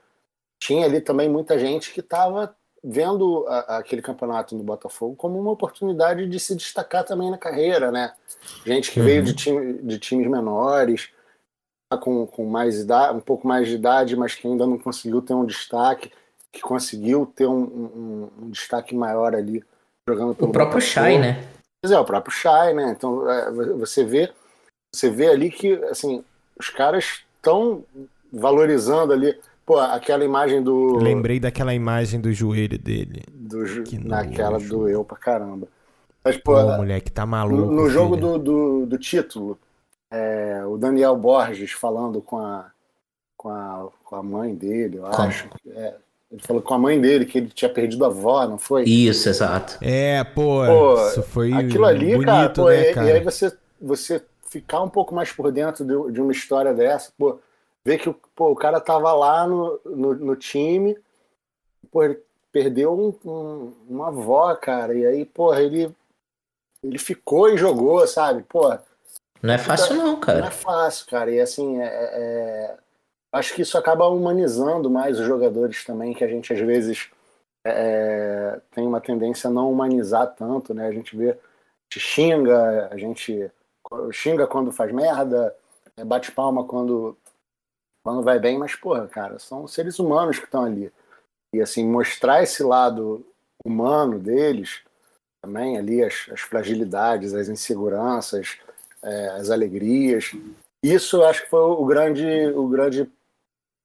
Tinha ali também muita gente que estava vendo a, aquele campeonato no Botafogo como uma oportunidade de se destacar também na carreira, né? Gente que uhum. veio de, time, de times menores, tá com, com mais idade, um pouco mais de idade, mas que ainda não conseguiu ter um destaque, que conseguiu ter um, um, um destaque maior ali jogando pelo O próprio Botafogo. Chay, né? Pois é, o próprio Chay, né? Então é, você vê, você vê ali que assim, os caras estão valorizando ali Pô, aquela imagem do. Lembrei daquela imagem do joelho dele. Do jo... Naquela nojo. doeu pra caramba. Mas, pô, Pô moleque, tá maluco. No, no jogo do, do, do, título, é, o Daniel Borges falando com a, com a, com a mãe dele, eu Como? acho. É, ele falou com a mãe dele que ele tinha perdido a avó, não foi? Isso, exato. É, pô, pô isso foi aquilo ali, bonito, cara, pô, né, e, cara? e aí você, você ficar um pouco mais por dentro de, de uma história dessa, pô, ver que pô, o cara tava lá no, no, no time, pô, ele perdeu um, um, uma avó, cara, e aí, porra, ele, ele ficou e jogou, sabe? Pô, não é fácil não, cara. Não é fácil, cara, e assim, é, é, acho que isso acaba humanizando mais os jogadores também, que a gente às vezes é, tem uma tendência a não humanizar tanto, né? A gente vê, a gente xinga, a gente xinga quando faz merda, é, bate palma quando quando vai bem, mas, porra, cara, são seres humanos que estão ali. E, assim, mostrar esse lado humano deles, também ali, as, as fragilidades, as inseguranças, é, as alegrias. Isso eu acho que foi o grande, o grande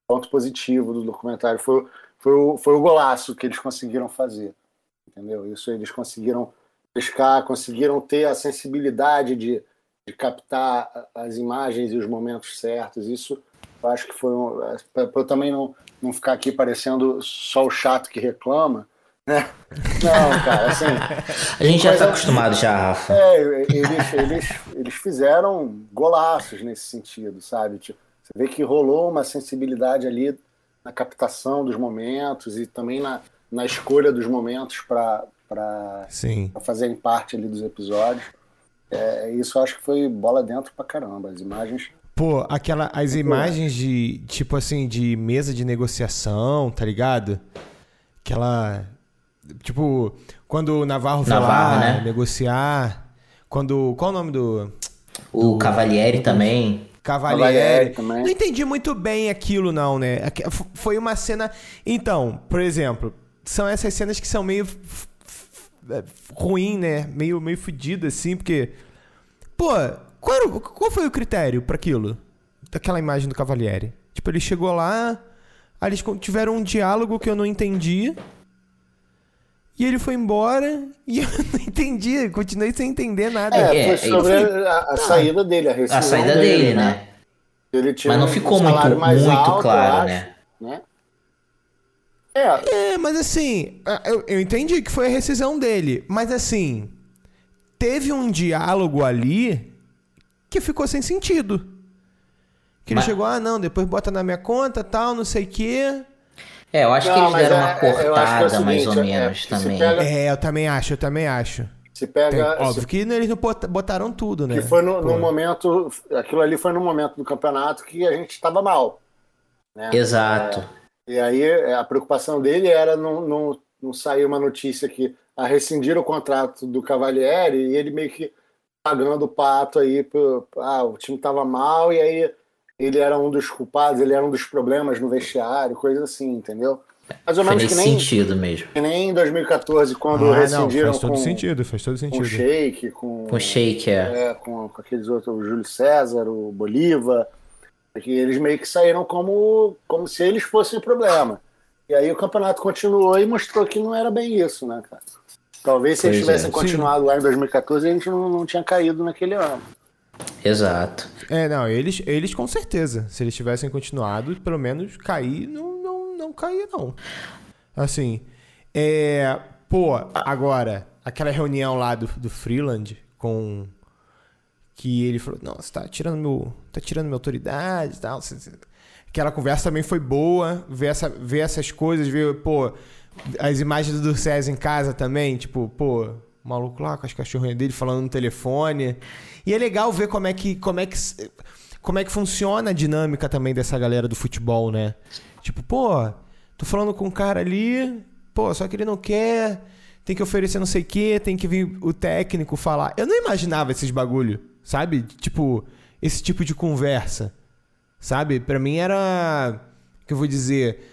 ponto positivo do documentário. Foi, foi, o, foi o golaço que eles conseguiram fazer. Entendeu? Isso eles conseguiram pescar, conseguiram ter a sensibilidade de, de captar as imagens e os momentos certos. Isso eu acho que foi um, para eu também não, não ficar aqui parecendo só o chato que reclama, né? Não, cara, assim. A gente já está acostumado já, Rafa. É, eles, eles, eles fizeram golaços nesse sentido, sabe? Tipo, você vê que rolou uma sensibilidade ali na captação dos momentos e também na, na escolha dos momentos para fazerem parte ali dos episódios. É, isso eu acho que foi bola dentro pra caramba. As imagens Pô, aquela, as imagens de, tipo assim, de mesa de negociação, tá ligado? Aquela, tipo, quando o Navarro foi Navarro, lá né? negociar, quando, qual o nome do... O do, Cavalieri do, também. Cavalieri. também. Não entendi muito bem aquilo não, né? Foi uma cena... Então, por exemplo, são essas cenas que são meio é, ruim, né? Meio, meio fodido, assim, porque... Pô, qual, era, qual foi o critério para aquilo? Daquela imagem do Cavalieri? Tipo, ele chegou lá, aí eles tiveram um diálogo que eu não entendi. E ele foi embora e eu não entendi, continuei sem entender nada. É, foi sobre a, a, saída dele, a A saída dele, dele né? né? Ele tinha mas não ficou um muito, muito alto, claro, né? né? É. é, mas assim, eu, eu entendi que foi a rescisão dele. Mas assim, teve um diálogo ali que ficou sem sentido. Que Mas... ele chegou, ah, não, depois bota na minha conta, tal, não sei o quê. É, eu acho não, que eles deram é, uma cortada, é seguinte, mais ou é, menos, também. Pega... É, eu também acho, eu também acho. Se pega. Tem, óbvio se... que eles não botaram tudo, né? Que foi no, no, momento. Aquilo ali foi no momento do campeonato que a gente estava mal. Né? Exato. É, e aí a preocupação dele era não, não, não sair uma notícia que a rescindir o contrato do Cavalieri e ele meio que pagando o pato aí, pro, ah, o time tava mal e aí ele era um dos culpados, ele era um dos problemas no vestiário, coisa assim, entendeu? Mais ou Faz menos que nem, sentido mesmo. que nem em 2014, quando Ah, não, rescindiram faz todo com, sentido, faz todo com sentido. o Sheik, com, Com o Shake, é. é, com, com aqueles outros, o Júlio César, o Bolívar, que eles meio que saíram como, como se eles fossem o problema. E aí o campeonato continuou e mostrou que não era bem isso, né, cara? Talvez se eles Pois é. tivessem continuado lá em 2014, a gente não, não tinha caído naquele ano. Exato. É, não, eles, eles com certeza. Se eles tivessem continuado, pelo menos cair, não, não, não caía, não. Assim, é. Pô, agora, aquela reunião lá do, do Freeland com. Que ele falou, não, você tá tirando meu. tá tirando minha autoridade e tal. você- você-" Aquela conversa também foi boa. Ver, essa, ver essas coisas, ver, pô, as imagens do César em casa também, tipo, pô, o maluco lá com as cachorrinhas dele falando no telefone. E é legal ver como é que. Como é que como é que funciona a dinâmica também dessa galera do futebol, né? Tipo, pô, tô falando com um cara ali, pô, só que ele não quer, tem que oferecer não sei o quê, tem que vir o técnico falar. Eu não imaginava esses bagulho, sabe? Tipo, esse tipo de conversa, sabe? Pra mim era. Que eu vou dizer?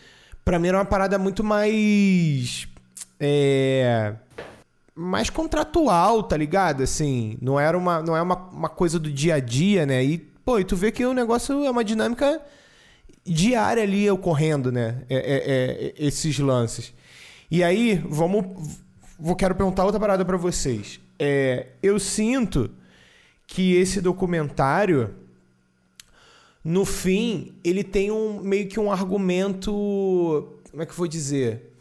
Pra mim era uma parada muito mais. É mais contratual, tá ligado? Assim, não era uma, não é uma, uma coisa do dia a dia, né? E, pô, e tu vê que o negócio é uma dinâmica diária ali ocorrendo, né? É, é- é- esses lances. E aí, vamos. Vou quero perguntar outra parada pra vocês. É, eu sinto que esse documentário, no fim, ele tem um meio que um argumento. Como é que eu vou dizer?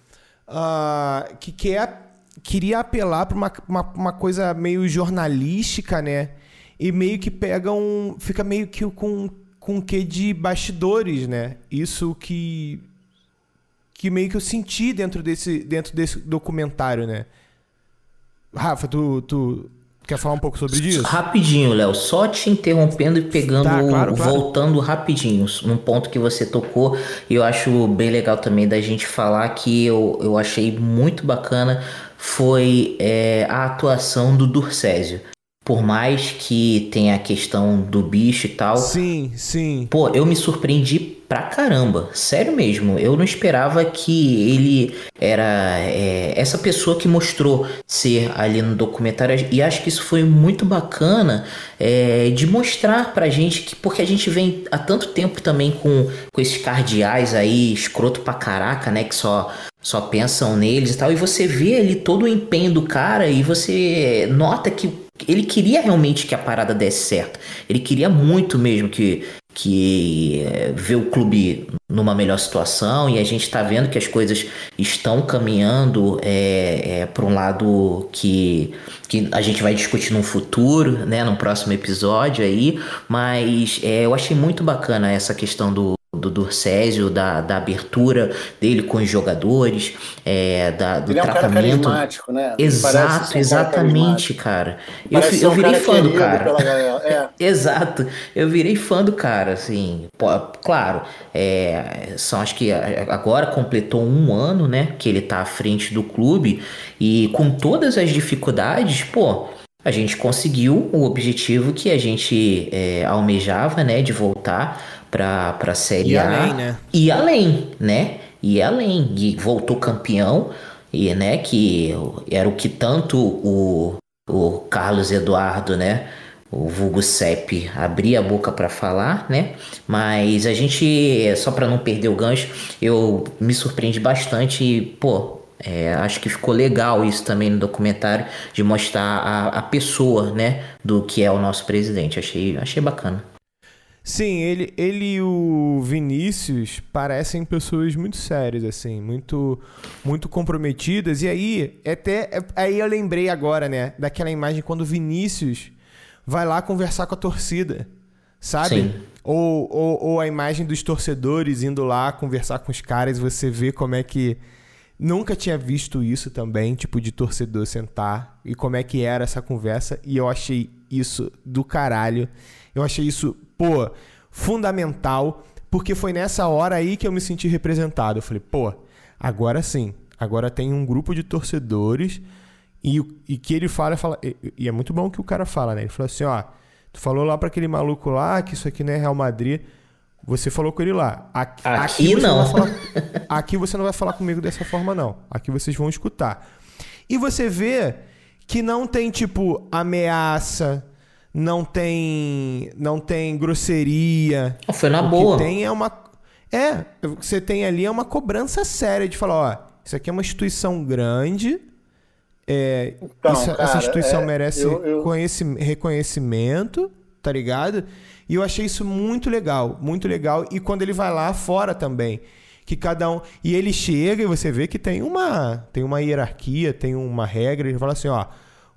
Ah, que quer, queria apelar para uma, uma, uma coisa meio jornalística, né? E meio que pega um. Fica meio que com, com o que de bastidores, né? Isso que. Que meio que eu senti dentro desse, dentro desse documentário, né? Rafa, tu, tu quer falar um pouco sobre isso? Rapidinho, Léo, só te interrompendo e pegando, Tá, claro, claro. voltando rapidinho, num ponto que você tocou, e eu acho bem legal também da gente falar que eu, eu achei muito bacana foi é, a atuação do Durcésio. Por mais que tenha a questão do bicho e tal, Sim, sim. Pô, eu me surpreendi pra caramba. Sério mesmo. Eu não esperava que ele era é, essa pessoa que mostrou ser ali no documentário. E acho que isso foi muito bacana é, de mostrar pra gente que. Porque a gente vem há tanto tempo também com, com esses cardeais aí, escroto pra caraca, né? Que só. Só pensam neles e tal, e você vê ali todo o empenho do cara e você nota que ele queria realmente que a parada desse certo. Ele queria muito mesmo que, que é, ver o clube numa melhor situação e a gente tá vendo que as coisas estão caminhando é, é, para um lado que, que a gente vai discutir no futuro, né, no próximo episódio aí, mas é, eu achei muito bacana essa questão do do Durcésio, da, da abertura dele com os jogadores, é, da, do Ele é um cara tratamento. carismático, né? Um Exato, cara exatamente, carismático. cara. Eu, eu um virei cara fã do cara. É. Exato, eu virei fã do cara, assim. Pô, claro, é, são acho que a- agora completou um ano, né, que ele tá à frente do clube e com todas as dificuldades, pô, a gente conseguiu o objetivo que a gente é, almejava, né, de voltar pra, pra Série E A. além, né? E além, né? E além, e voltou campeão, e né, que era o que tanto o, o Carlos Eduardo, né, o vulgo CEP, abria a boca para falar, né? Mas a gente, só para não perder o gancho, eu me surpreendi bastante e, pô, é, acho que ficou legal isso também no documentário, de mostrar a, a pessoa, né, do que é o nosso presidente. Achei, achei bacana. Sim, ele, ele e o Vinícius parecem pessoas muito sérias, assim, muito muito comprometidas. E aí, até aí eu lembrei agora, né, daquela imagem quando o Vinícius vai lá conversar com a torcida, sabe? Sim. Ou, ou, ou a imagem dos torcedores indo lá conversar com os caras, você vê como é que. Nunca tinha visto isso também, tipo, de torcedor sentar e como é que era essa conversa. E eu achei isso do caralho. Eu achei isso, pô, fundamental, porque foi nessa hora aí que eu me senti representado. Eu falei, pô, agora sim, agora tem um grupo de torcedores e, e que ele fala, fala e, e é muito bom que o cara fala, né? Ele falou assim, ó, tu falou lá pra aquele maluco lá que isso aqui não é Real Madrid. Você falou com ele lá. Aqui, Aqui você não. vai falar- aqui você não vai falar comigo dessa forma, não. Aqui vocês vão escutar. E você vê que não tem, tipo, ameaça, não tem. Não tem grosseria. Foi na o boa. que tem é uma. É, o que você tem ali é uma cobrança séria de falar, ó, isso aqui é uma instituição grande. É, Então, isso- essa cara, instituição é, merece eu- eu- conheci- reconhecimento, tá ligado? E eu achei isso muito legal, muito legal. E quando ele vai lá fora também, que cada um. E ele chega e você vê que tem uma, tem uma hierarquia, tem uma regra. Ele fala assim: ó,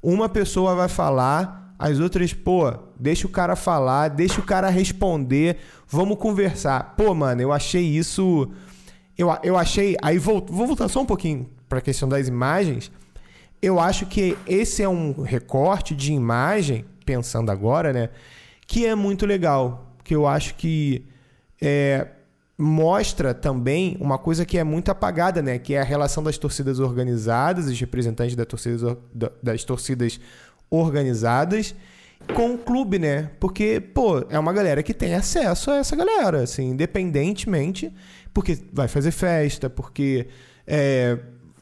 uma pessoa vai falar, as outras, pô, deixa o cara falar, deixa o cara responder, vamos conversar. Pô, mano, eu achei isso. Eu, eu achei. Aí vou, vou voltar só um pouquinho pra questão das imagens. Eu acho que esse é um recorte de imagem, pensando agora, né? Que é muito legal. Que eu acho que é, mostra também uma coisa que é muito apagada, né? Que é a relação das torcidas organizadas, os representantes das torcidas, or- da- das torcidas organizadas com o clube, né? Porque, pô, é uma galera que tem acesso a essa galera, assim, independentemente, porque vai fazer festa, porque é,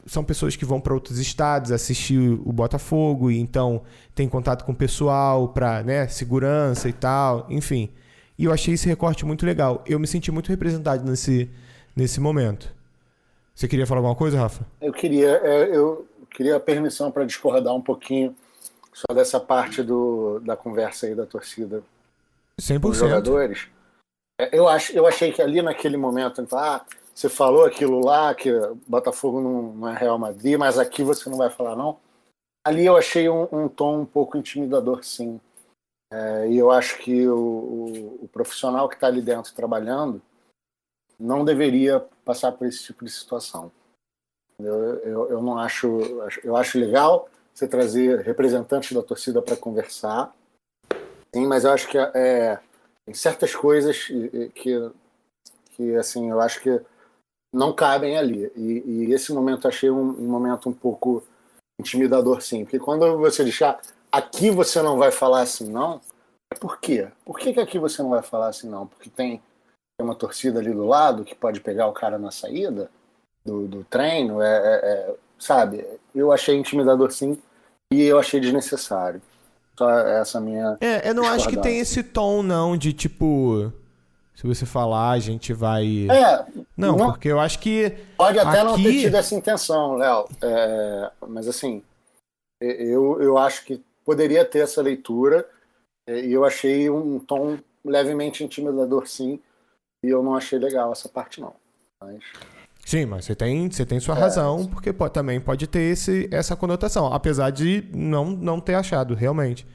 são pessoas que vão para outros estados assistir o Botafogo e então tem contato com o pessoal para, né, segurança e tal, enfim. E eu achei esse recorte muito legal. Eu me senti muito representado nesse, nesse momento. Você queria falar alguma coisa, Rafa? Eu queria, é, eu queria a permissão para discordar um pouquinho só dessa parte do, da conversa aí da torcida com os 100%. jogadores. É, Eu, acho, eu achei que ali naquele momento, ah, você falou aquilo lá, que Botafogo não, não é Real Madrid, mas aqui você não vai falar, não. Ali eu achei um, um tom um pouco intimidador, sim. É, e eu acho que o, o- o profissional que está ali dentro trabalhando não deveria passar por esse tipo de situação. Eu, eu, eu não acho, eu acho legal você trazer representantes da torcida para conversar, sim, mas eu acho que é, tem certas coisas que, que assim, eu acho que não cabem ali. E, e esse momento achei um, um momento um pouco intimidador, sim, porque quando você deixar aqui você não vai falar assim, não. Por quê? Por que, que aqui você não vai falar assim, não? Porque tem tem uma torcida ali do lado que pode pegar o cara na saída do, do treino, é, é- é- sabe? Eu achei intimidador sim e eu achei desnecessário. Só essa minha. É, eu não acho que tem esse tom, não, de tipo. Se você falar, a gente vai. É, Não, não- porque eu acho que. pode até não ter aqui- tido essa intenção, Léo. É, mas assim, eu, eu acho que poderia ter essa leitura e eu achei um tom levemente intimidador, sim. E eu não achei legal essa parte, não. Mas, Sim, mas você tem, você tem sua É, razão, porque pô, também pode ter esse, essa conotação. Apesar de não, não ter achado, realmente.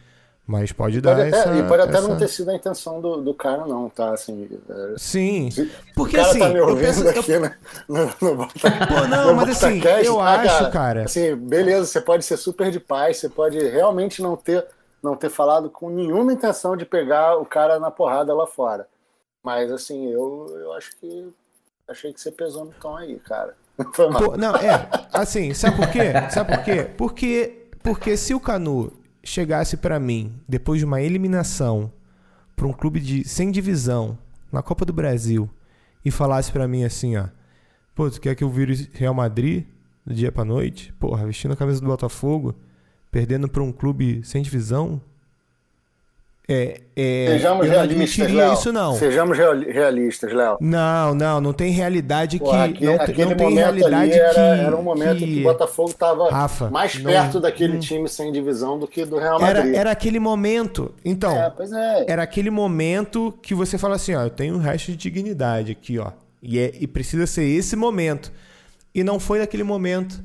Mas pode dar pode até, essa. e pode até essa- não ter sido a intenção do, do cara, não, tá? Assim, é, Sim. Porque cara assim. tá eu penso, eu- aqui né? no, no, no Pô, não, mas assim, eu tá, acho, cara. Assim, beleza, você pode ser super de paz, você pode realmente não ter, não ter falado com nenhuma intenção de pegar o cara na porrada lá fora. Mas assim, eu, eu acho que achei que você pesou no tom aí, cara. Pô, não, é, assim, sabe por quê? Sabe por quê? Porque, porque se o Canu chegasse pra mim depois de uma eliminação pra um clube de sem divisão na Copa do Brasil e falasse pra mim assim, ó, pô, tu quer que eu vire Real Madrid do dia pra noite? Porra, vestindo a camisa do Botafogo, perdendo pra um clube sem divisão? É, é, Sejamos eu não realistas, admitiria Léo. isso não. Sejamos reali- realistas, Léo. Não, não, não tem realidade que Pô, aque- não, aquele não tem momento realidade ali era, que era um momento que, o Botafogo estava Rafa, mais não- perto daquele não- time sem divisão do que do Real Era, Madrid. era aquele momento. Então, É, pois é. era aquele momento que você fala assim, ó, eu tenho um resto de dignidade aqui, ó. E, é, e precisa ser esse momento. E não foi naquele momento.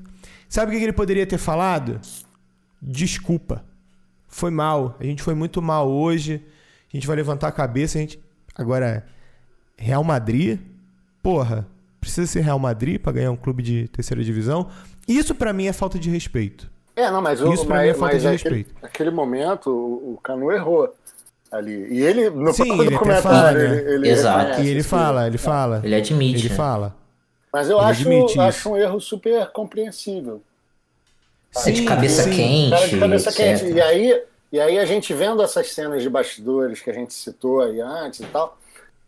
Sabe o que que ele poderia ter falado? Desculpa. Foi mal. A gente foi muito mal hoje. A gente vai levantar a cabeça. A gente... Agora, Real Madrid? Porra, precisa ser Real Madrid pra ganhar um clube de terceira divisão? Isso pra mim é falta de respeito. É, não, mas, o, Isso pra mas, mim é falta de aquele, respeito. aquele momento o, o Canu errou ali. E ele, no Sim, ele comentário, fala, né? ele, ele Exato. E ele fala, ele fala. Ele admite. Ele né? fala. Mas eu ele acho, isso. acho um erro super compreensível. É de cabeça sim. quente. Cara de cabeça etc. quente. E aí, e aí a gente vendo essas cenas de bastidores que a gente citou aí antes e tal,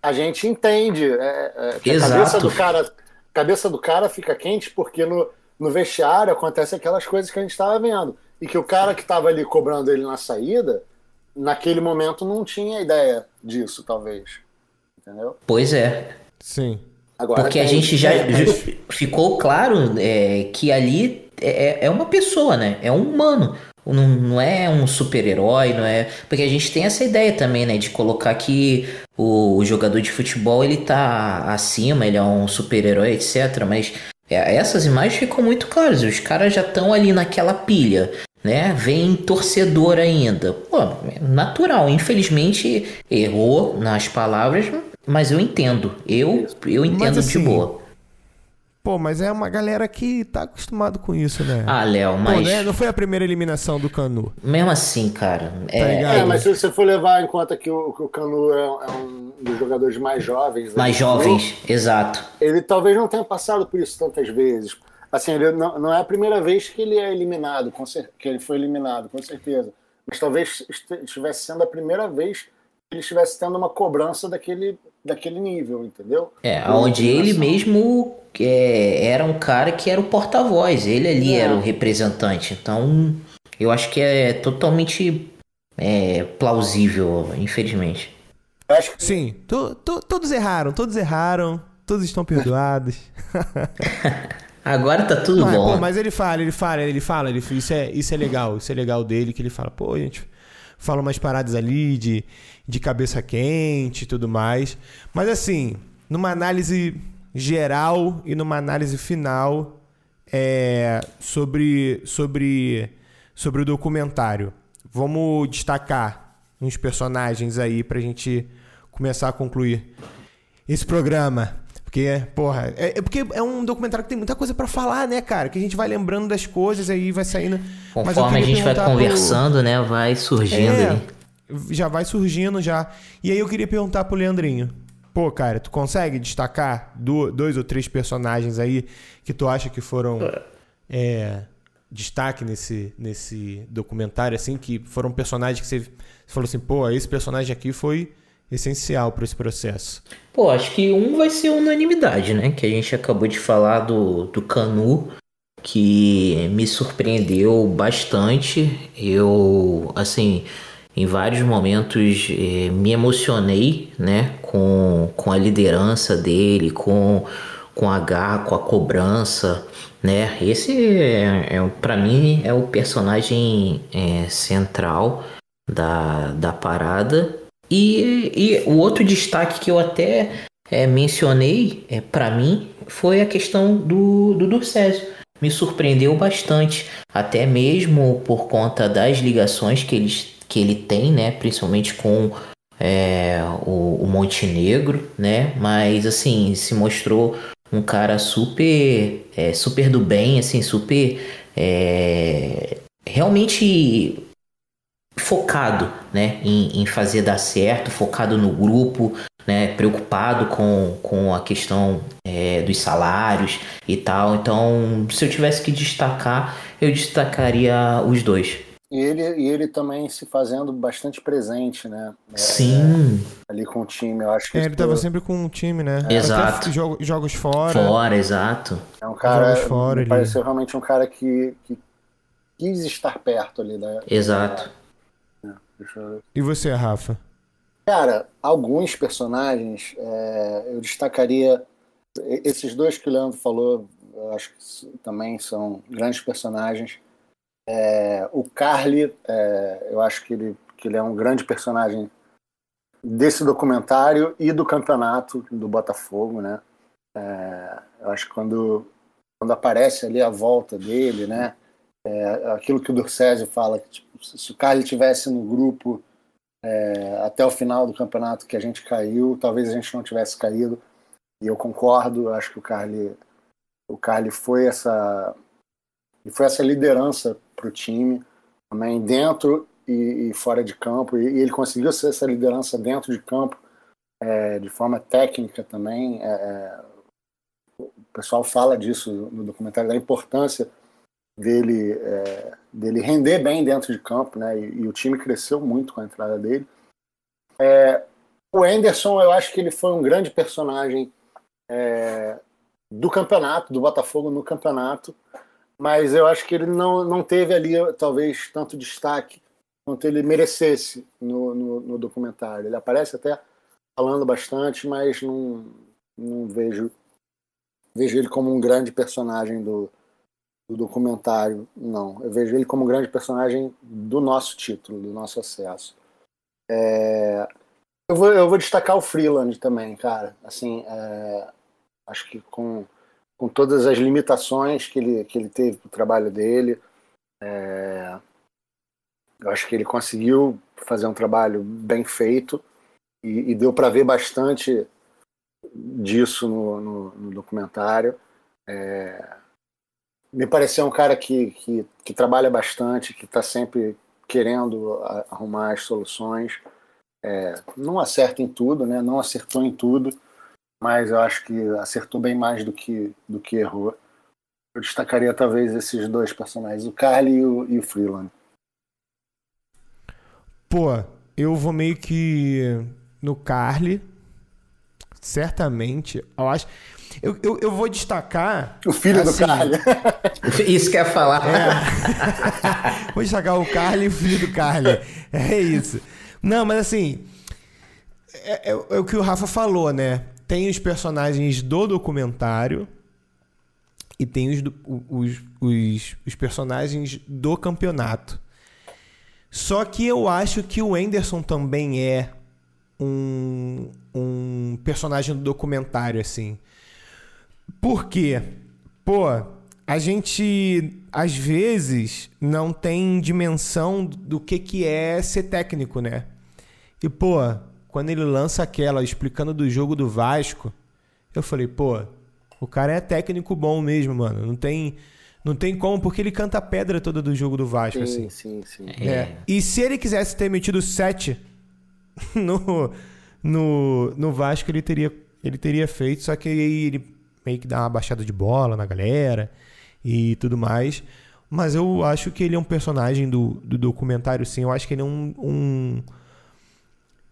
a gente entende. É, é, que a Exato. cabeça do cara, cabeça do cara fica quente porque no, no vestiário acontece aquelas coisas que a gente estava vendo. E que o cara que estava ali cobrando ele na saída, naquele momento não tinha ideia disso, talvez. Entendeu? Pois é. Sim. Agora Porque a gente já ju- ficou claro é, que ali é, é uma pessoa, né? É um humano. Não, não é um super-herói, não é. Porque a gente tem essa ideia também, né? De colocar que o, o jogador de futebol ele tá acima, ele é um super-herói, etc. Mas é, essas imagens ficam muito claras. Os caras já estão ali naquela pilha, né? Vem torcedor ainda. Pô, é natural. Infelizmente errou nas palavras, mas eu entendo. Eu, eu entendo assim, de boa. Pô, mas é uma galera que tá acostumado com isso, né? Ah, Léo, Pô, mas né? Não foi a primeira eliminação do Canu. mesmo assim, cara. Tá É, ligado? É, mas se você for levar em conta que o, que o Canu é, é um dos jogadores mais jovens. mais né, jovens, exato. Ele talvez não tenha passado por isso tantas vezes. Assim, ele não, não é a primeira vez que ele é eliminado, com cer- que ele foi eliminado, com certeza. Mas talvez estivesse sendo a primeira vez que ele estivesse tendo uma cobrança daquele, daquele nível, entendeu? É, onde ele mesmo é, era um cara que era o porta-voz, ele ali É. era o representante. Então, eu acho que é totalmente é, plausível, infelizmente. Eu acho que Sim, to- to- todos erraram, todos erraram, todos estão perdoados. Agora tá tudo Mas, bom. pô, mas ele fala, ele fala, ele fala, ele, isso, é, isso é legal, isso é legal dele, que ele fala, pô, a gente fala umas paradas ali de, de cabeça quente e tudo mais. Mas assim, numa análise geral e numa análise final é, sobre, sobre, sobre o documentário, vamos destacar uns personagens aí pra gente começar a concluir esse programa. Porque, porra, é, é porque é um documentário que tem muita coisa pra falar, né, cara? Que a gente vai lembrando das coisas aí vai saindo. Conforme a gente vai perguntar pro- conversando, né, vai surgindo É, aí. Já vai surgindo já. E aí eu queria perguntar pro Leandrinho. Pô, cara, tu consegue destacar do- dois ou três personagens aí que tu acha que foram é, destaque nesse, nesse documentário, assim, que foram personagens que você, você falou assim, pô, esse personagem aqui foi essencial para esse processo. Pô, acho que um vai ser unanimidade, né? Que a gente acabou de falar do, do Canu, que me surpreendeu bastante. Eu, assim, em vários momentos eh, me emocionei, né? Com, com a liderança dele, com, com a garra, com a cobrança, né? Esse, é, é, para mim, é o personagem eh, central da, da parada. E, e o outro destaque que eu até é, mencionei, é, para mim, foi a questão do, do Durcésio. Me surpreendeu bastante, até mesmo por conta das ligações que ele, que ele tem, né? Principalmente com é, o, o Montenegro, né? Mas assim, se mostrou um cara super, é, super do bem, assim, super é, realmente focado né, em, em fazer dar certo, focado no grupo, né, preocupado com, com a questão é, dos salários e tal. Então, se eu tivesse que destacar, eu destacaria os dois. E ele, e ele também se fazendo bastante presente, né? É, Sim, Ali com o time. Eu acho que É, ele isso tava sempre com um time, né? Exato. Até jogo- jogos fora. fora, exato. é um cara. jogos fora ali. pareceu realmente um cara que, que quis estar perto ali da. Exato. Eu ver. E você, Rafa? Cara, alguns personagens é, eu destacaria. Esses dois que o Leandro falou, eu acho que também são grandes personagens. É, o Carly, é, eu acho que ele, que ele é um grande personagem desse documentário e do campeonato do Botafogo, né? É, eu acho que quando, quando aparece ali a volta dele, né? É, aquilo que o Dorcésio fala, que tipo, se o Carly tivesse no grupo é, até o final do campeonato que a gente caiu, talvez a gente não tivesse caído. E eu concordo, eu acho que o Carly, o Carly foi essa, foi essa liderança para o time, também dentro e, e fora de campo. E, e ele conseguiu ser essa liderança dentro de campo, é, de forma técnica também. É, é, o pessoal fala disso no documentário, da importância dele, é, dele render bem dentro de campo, né? E, e o time cresceu muito com a entrada dele. É, O Anderson, eu acho que ele foi um grande personagem é, do campeonato, do Botafogo no campeonato, mas eu acho que ele não, não teve ali, talvez, tanto destaque quanto ele merecesse no, no, no documentário. Ele aparece até falando bastante, mas não, não vejo, vejo ele como um grande personagem do, do documentário, não. Eu vejo ele como um grande personagem do nosso título, do nosso acesso. É... Eu, vou, eu vou destacar o Freeland também, cara. Assim, é... acho que com, com todas as limitações que ele, que ele teve para o trabalho dele, é... eu acho que ele conseguiu fazer um trabalho bem feito e, e deu para ver bastante disso no, no, no documentário. É, me pareceu um cara que, que, que trabalha bastante, que está sempre querendo arrumar as soluções. É, não acerta em tudo, né? não acertou em tudo, mas eu acho que acertou bem mais do que, do que errou. Eu destacaria talvez esses dois personagens, o Carly e o, e o Freeland. Pô, eu vou meio que no Carly, certamente. Eu acho. Eu, eu, eu vou destacar. O filho assim, do Carly. Isso quer falar. É. vou destacar o Carly e o filho do Carly. É isso. Não, mas assim. É, é, é o que o Rafa falou, né? Tem os personagens do documentário e tem os, os, os, os personagens do campeonato. Só que eu acho que o Anderson também é um, um personagem do documentário, assim. Por quê? Pô, a gente às vezes não tem dimensão do que, que é ser técnico, né? E, pô, quando ele lança aquela explicando do jogo do Vasco, eu falei, pô, o cara é técnico bom mesmo, mano. Não tem. Não tem como, porque ele canta a pedra toda do jogo do Vasco, sim, assim. Sim, sim, sim. É. E se ele quisesse ter metido 7 no, no, no Vasco, ele teria, ele teria feito, só que aí ele meio que dá uma baixada de bola na galera e tudo mais. Mas eu acho que ele é um personagem do, do documentário, sim. Eu acho que ele é um, um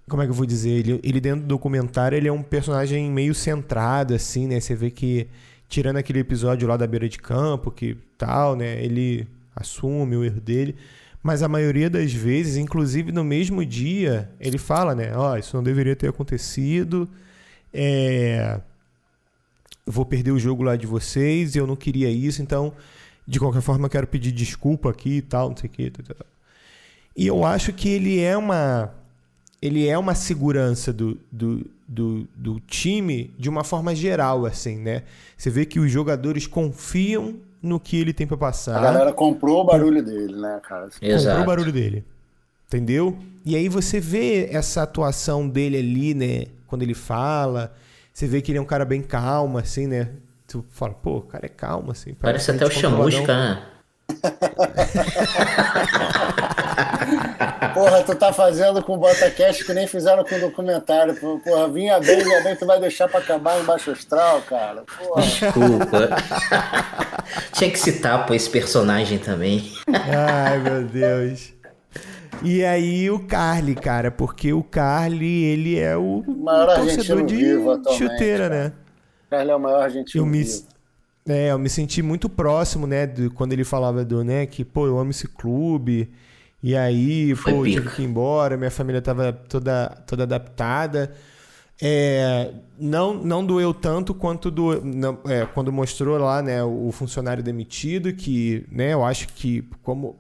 como é que eu vou dizer? Ele, ele dentro do documentário, ele é um personagem meio centrado, assim, né? Você vê que, tirando aquele episódio lá da beira de campo, que tal, né? Ele assume o erro dele. Mas a maioria das vezes, inclusive no mesmo dia, ele fala, né? Ó, oh, isso não deveria ter acontecido. É vou perder o jogo lá de vocês, eu não queria isso, então, de qualquer forma, eu quero pedir desculpa aqui e tal, não sei o que. Tal, tal. E eu acho que ele é uma. Ele é uma segurança do, do, do, do time de uma forma geral, assim, né? Você vê que os jogadores confiam no que ele tem para passar. A galera comprou o barulho dele, né, cara? Exato. Comprou o barulho dele. Entendeu? E aí você vê essa atuação dele ali, né? Quando ele fala, você vê que ele é um cara bem calmo, assim, né? Tu fala, pô, o cara é calmo, assim. Parece, parece até o Chamusca, né? Porra, tu tá fazendo com o Botacast que nem fizeram com o documentário. Porra, vinha bem, vinha bem, tu vai deixar pra acabar em baixo astral, cara. Porra. Desculpa. Tinha que citar, pô, esse personagem também. Ai, meu Deus. E aí o Carly, cara, porque o Carly, ele é o maior torcedor de chuteira, né? O Carly é o maior argentino eu me, vivo. É, eu me senti muito próximo, né, de, quando ele falava do, né, que, pô, eu amo esse clube. E aí, Foi pô, tive que ir embora, minha família tava toda, toda adaptada. É, não, não doeu tanto quanto do, não, é, quando mostrou lá, né, o funcionário demitido, que, né, eu acho que como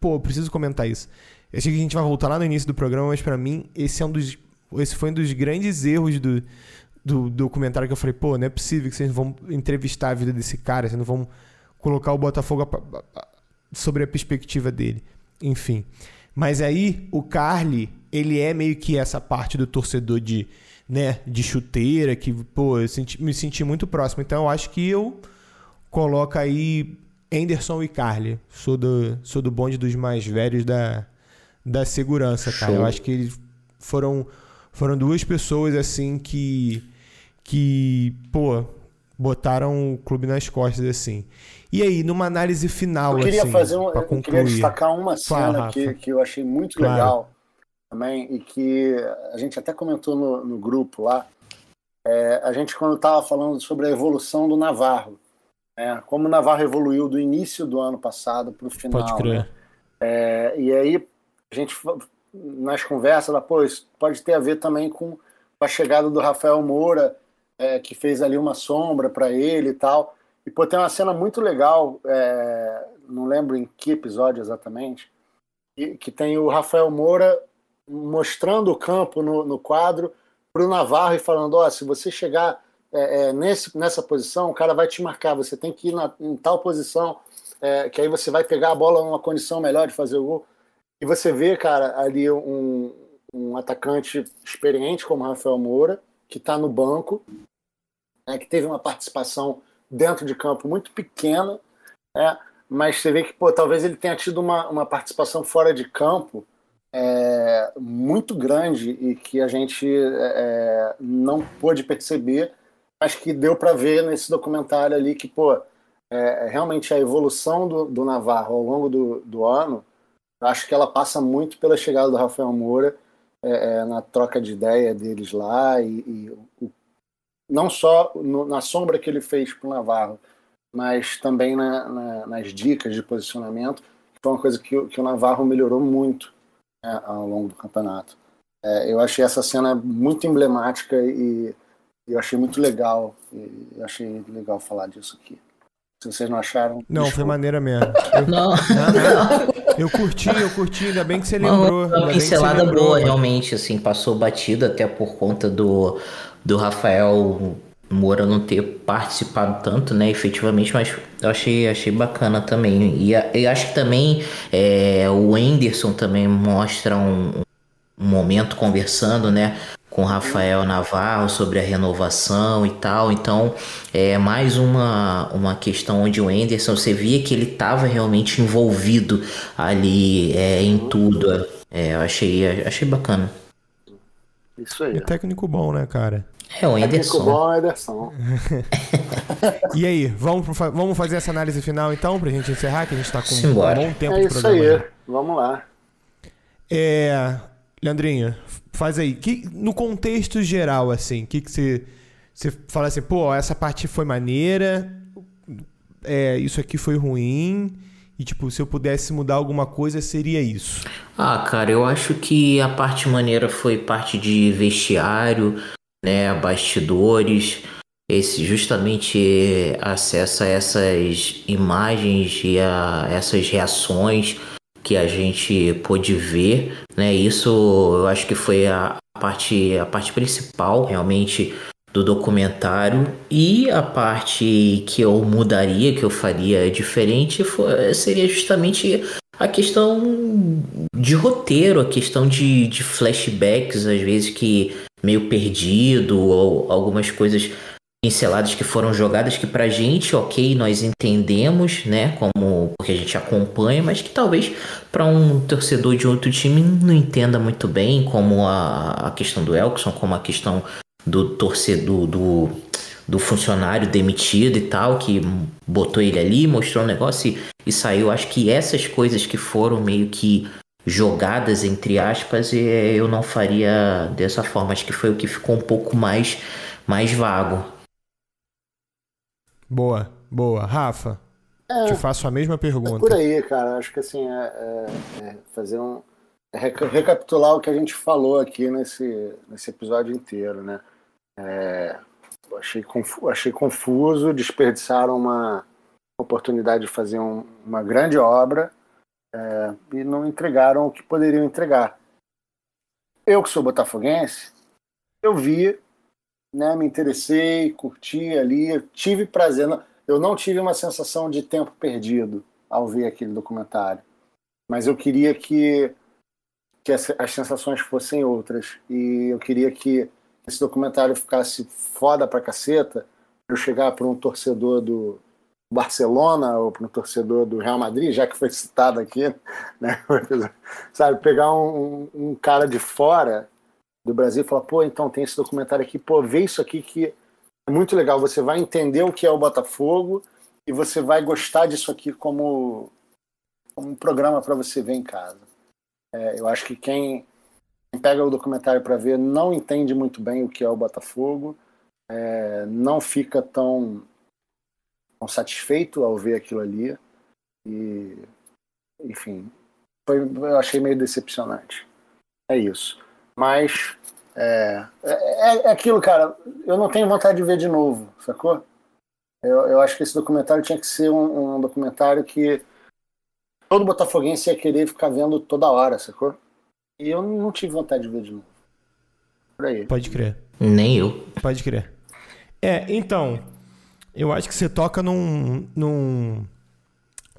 Pô, eu preciso comentar isso. Eu sei que a gente vai voltar lá no início do programa, mas para mim esse é um dos esse foi um dos grandes erros do, do, do documentário que eu falei, pô, não é possível que vocês vão entrevistar a vida desse cara, vocês não vão colocar o Botafogo a, a, sobre a perspectiva dele. Enfim. Mas aí o Carly, ele é meio que essa parte do torcedor de, né, de chuteira, que, pô, eu senti, me senti muito próximo. Então eu acho que eu coloco aí Anderson e Carly. Sou do, sou do bonde dos mais velhos da, da segurança, cara. Show. Eu acho que eles foram, foram duas pessoas assim que, que, pô, botaram o clube nas costas assim. E aí, numa análise final, eu queria assim, fazer um, eu queria destacar uma cena Fala, que, que eu achei muito claro. legal, também, e que a gente até comentou no, no grupo lá, é, a gente quando estava falando sobre a evolução do Navarro, né, como o Navarro evoluiu do início do ano passado para o final. Pode crer. Né, é, e aí a gente nas conversas, ela, pô, isso pode ter a ver também com a chegada do Rafael Moura, é, que fez ali uma sombra para ele e tal. E pô, tem uma cena muito legal, é, não lembro em que episódio exatamente, que, que tem o Rafael Moura mostrando o campo no, no quadro para o Navarro e falando: ó, oh, se você chegar é, é, nesse, nessa posição, o cara vai te marcar, você tem que ir na, em tal posição, é, que aí você vai pegar a bola numa condição melhor de fazer o gol. E você vê, cara, ali um, um atacante experiente como Rafael Moura, que está no banco, né, que teve uma participação dentro de campo muito pequena, né, mas você vê que pô, talvez ele tenha tido uma, uma participação fora de campo é, muito grande e que a gente é, não pôde perceber, mas que deu para ver nesse documentário ali que pô, é, realmente a evolução do, do Navarro ao longo do, do ano, acho que ela passa muito pela chegada do Rafael Moura é, é, na troca de ideia deles lá e, e não só no, na sombra que ele fez para o Navarro, mas também na, na, nas dicas de posicionamento, foi uma coisa que, que o Navarro melhorou muito né, ao longo do campeonato. É, eu achei essa cena muito emblemática e, e eu achei muito legal. E eu achei legal falar disso aqui. Se vocês não acharam. Não, desculpa. foi maneira mesmo. Eu, não. não. Eu curti, eu curti, ainda bem que você lembrou. Uma pincelada boa, realmente, assim, passou batida até por conta do, do Rafael Moura não ter participado tanto, né, efetivamente, mas eu achei, achei bacana também. E eu acho que também é, o Anderson também mostra um, um momento conversando, né, com Rafael Navarro sobre a renovação e tal. Então, é mais uma, uma questão onde o Anderson, você via que ele estava realmente envolvido ali é, em tudo. É, eu achei, achei bacana. Isso aí. É técnico bom, né, cara? É o Ederson. Técnico bom é o Ederson. e aí, vamos, vamos fazer essa análise final então, pra gente encerrar, que a gente tá com Simbora. um bom tempo é de programa. É isso aí, já. vamos lá. É, Leandrinho, faz aí. Que, no contexto geral, assim, o que, que você, você fala assim, pô, essa parte foi maneira, é, isso aqui foi ruim, e tipo, se eu pudesse mudar alguma coisa, seria isso. Ah, cara, eu acho que a parte maneira foi parte de vestiário, né, bastidores, esse justamente acesso a essas imagens e a essas reações que a gente pôde ver, né? Isso eu acho que foi a parte, a parte principal realmente do documentário e a parte que eu mudaria, que eu faria diferente, foi, seria justamente a questão de roteiro, a questão de, de flashbacks, às vezes que meio perdido, ou algumas coisas pinceladas que foram jogadas que pra gente, ok, nós entendemos, né, como porque a gente acompanha, mas que talvez para um torcedor de outro time não entenda muito bem, como a, a questão do Elkson, como a questão do torcedor do, do funcionário demitido e tal, que botou ele ali, mostrou um negócio e, e saiu. Acho que essas coisas que foram meio que jogadas entre aspas, eu não faria dessa forma. Acho que foi o que ficou um pouco mais mais vago. Boa, boa. Rafa, é, te faço a mesma pergunta. É por aí, cara. Acho que assim, é, é, é fazer um. É recapitular o que a gente falou aqui nesse, nesse episódio inteiro, né? É, achei, confuso, achei confuso, desperdiçaram uma oportunidade de fazer um, uma grande obra é, e não entregaram o que poderiam entregar. Eu que sou botafoguense, eu vi né, me interessei, curti ali, tive prazer. Eu não tive uma sensação de tempo perdido ao ver aquele documentário, mas eu queria que, que as, as sensações fossem outras e eu queria que esse documentário ficasse foda pra caceta, eu chegar para um torcedor do Barcelona ou para um torcedor do Real Madrid, já que foi citado aqui, né? sabe, pegar um, um cara de fora do Brasil e falar, pô, então tem esse documentário aqui, pô, vê isso aqui que é muito legal. Você vai entender o que é o Botafogo e você vai gostar disso aqui como, como um programa para você ver em casa. É, eu acho que quem pega o documentário para ver não entende muito bem o que é o Botafogo, é, não fica tão satisfeito ao ver aquilo ali. E, enfim, foi, eu achei meio decepcionante. É isso. Mas é, é, é, aquilo, cara. Eu não tenho vontade de ver de novo, sacou? Eu, eu acho que esse documentário tinha que ser um, um documentário que todo botafoguense ia querer ficar vendo toda hora, sacou? E eu não tive vontade de ver de novo. Por aí. Pode crer. Nem eu. Pode crer. É, então, eu acho que você toca num, num,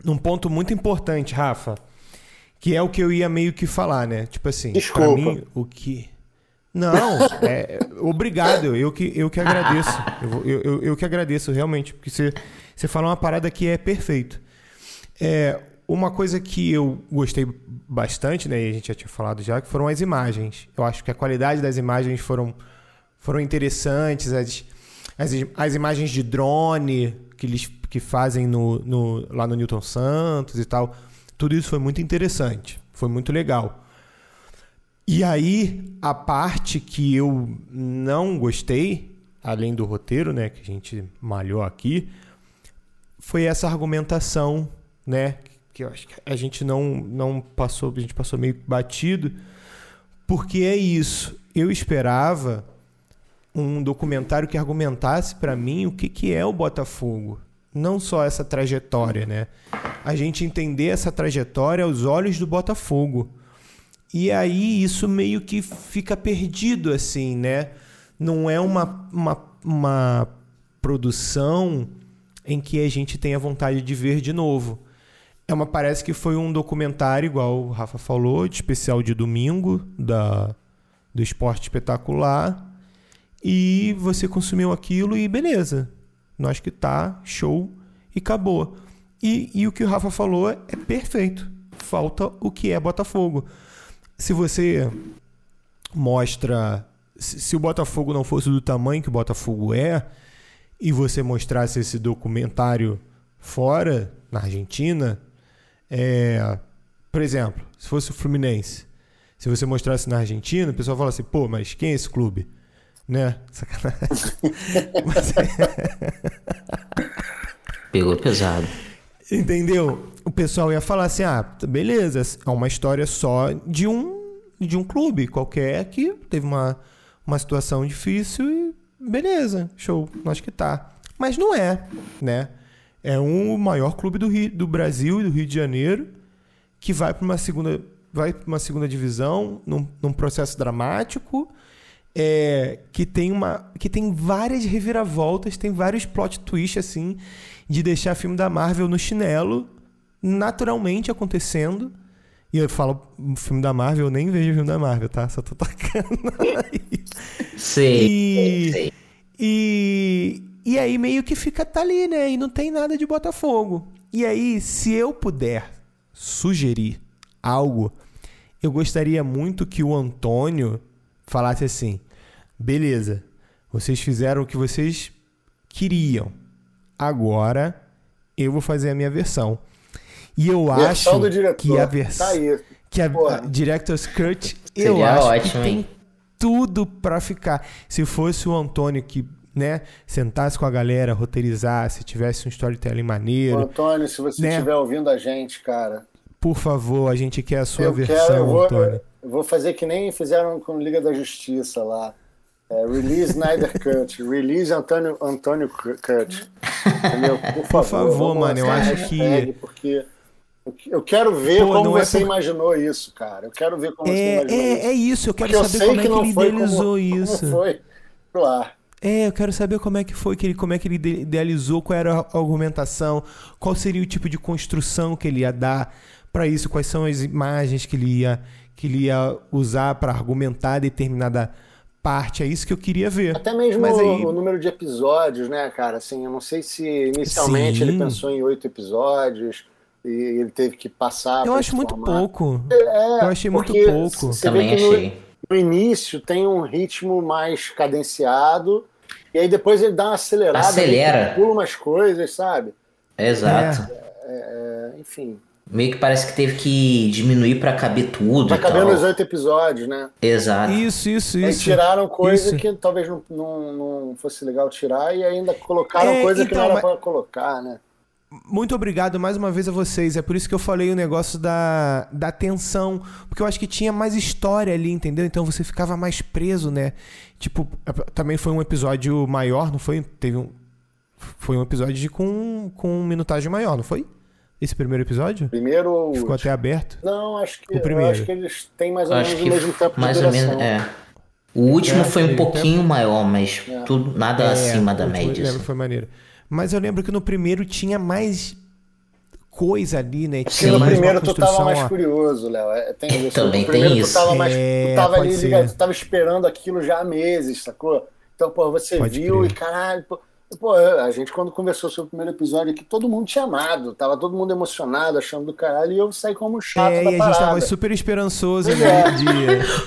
num ponto muito importante, Rafa, que é o que eu ia meio que falar, né? Tipo assim, Desculpa. mim, o que... Não, é, obrigado, eu que, eu que agradeço. Eu, eu, eu, eu que agradeço, realmente, porque você, você fala uma parada que é perfeito. É, uma coisa que eu gostei bastante, né, e a gente já tinha falado já, que foram as imagens. Eu acho que a qualidade das imagens foram, foram interessantes, as, as, as imagens de drone que eles que fazem no, no, lá no Newton Santos e tal. Tudo isso foi muito interessante, foi muito legal. E aí, a parte que eu não gostei, além do roteiro, né, que a gente malhou aqui, foi essa argumentação, né, que eu acho que a gente não, não passou, a gente passou meio batido, porque é isso. Eu esperava um documentário que argumentasse para mim o que, que é o Botafogo. Não só essa trajetória, né? A gente entender essa trajetória aos olhos do Botafogo. E aí isso meio que fica perdido, assim, né? Não é uma, uma, uma produção em que a gente tenha vontade de ver de novo. É uma, parece que foi um documentário, igual o Rafa falou, de especial de domingo, da, do esporte espetacular. E você consumiu aquilo e beleza. Nós que tá, show, e acabou. E, e o que o Rafa falou é perfeito. Falta o que é Botafogo. Se você mostra. Se, se o Botafogo não fosse do tamanho que o Botafogo é, e você mostrasse esse documentário fora, na Argentina, é, por exemplo, se fosse o Fluminense, se você mostrasse na Argentina, o pessoal fala assim, pô, mas quem é esse clube? Né? Sacanagem. Mas Pegou pesado. Entendeu? O pessoal ia falar assim: ah, beleza, é uma história só de um, de um clube qualquer que teve uma, uma situação difícil e beleza, show, acho que tá. Mas não é, né? É um o maior clube do, Rio, do Brasil e do Rio de Janeiro que vai para uma segunda vai para uma segunda divisão num, num processo dramático é, que tem uma que tem várias reviravoltas tem vários plot twists assim de deixar filme da Marvel no chinelo naturalmente acontecendo e eu falo filme da Marvel eu nem vejo filme da Marvel tá só tô tacando aí. Sei, E- sei. E, e aí meio que fica tá ali, né? E não tem nada de Botafogo. E aí, se eu puder sugerir algo, eu gostaria muito que o Antônio falasse assim: beleza, vocês fizeram o que vocês queriam. Agora eu vou fazer a minha versão. E eu Versão acho do diretor. que a versão Tá aí. que a, Porra. a Director's Cut, eu Seria acho ótimo, que hein? tem tudo pra ficar. Se fosse o Antônio que, né, sentasse com a galera, roteirizasse, tivesse um storytelling maneiro, Antônio, se você Né? estiver ouvindo a gente, cara, por favor, a gente quer a sua eu versão, quero, eu vou, Antônio. Eu vou fazer que nem fizeram com Liga da Justiça lá. É, release Snyder Cut, release Antônio, Antônio Cut. Entendeu? Por favor, favor, vamos mano, eu acho que- Porque eu quero ver Pô, como é você por- imaginou isso, cara. Eu quero ver como você É, imaginou é, isso. é isso, eu quero Porque eu saber sei como é que que não ele idealizou como, isso. como foi ar. É, eu quero saber como é que foi que ele, como é que ele ide- idealizou, qual era a argumentação, qual seria o tipo de construção que ele ia dar para isso, quais são as imagens que ele ia que ele ia usar para argumentar determinada parte. É isso que eu queria ver. Até mesmo Mas aí, o, número de episódios, né, cara? Assim, eu não sei se inicialmente Sim. ele pensou em oito episódios e ele teve que passar. eu acho muito pouco. É, Eu achei muito pouco. Você Também vê que no, achei. no início tem um ritmo mais cadenciado e aí depois ele dá uma acelerada, Acelera. ele pula umas coisas, sabe? Exato. É, enfim. Meio que parece que teve que diminuir pra caber tudo Pra caber tal. nos oito episódios, né? Exato. Isso, isso, Aí isso. tiraram coisa Isso. que talvez não, não, não fosse legal tirar e ainda colocaram É, coisa que então, não era mas- pra colocar, né? Muito obrigado mais uma vez a vocês. É por isso que eu falei o negócio da, da tensão. Porque eu acho que tinha mais história ali, entendeu? Então você ficava mais preso, né? Tipo, também foi um episódio maior, não foi? Teve um. Foi um episódio de, com, com minutagem maior, não foi? Esse primeiro episódio? Primeiro ou Ficou até aberto. Não, acho que, O primeiro. eu acho que eles têm mais ou menos o mesmo tempo mais de ou duração. menos. É. O último É, foi um sim, pouquinho maior, mas tudo, nada É, acima da média. lembro assim. que foi maneiro. Mas eu lembro que no primeiro tinha mais coisa ali, né? Porque Tinha no mais uma primeiro tu tava mais ó. curioso, Léo. É, tem isso. Também no primeiro tem tu isso. tava, mais, É, tu tava ali ligado, tu tava esperando aquilo já há meses, sacou? Então, pô, você Pode viu crer. e caralho, pô, pô, a gente quando conversou sobre o primeiro episódio aqui, todo mundo tinha amado, tava todo mundo emocionado, achando do caralho, e eu saí como chato É, da e a gente tava super esperançoso, né? é. De...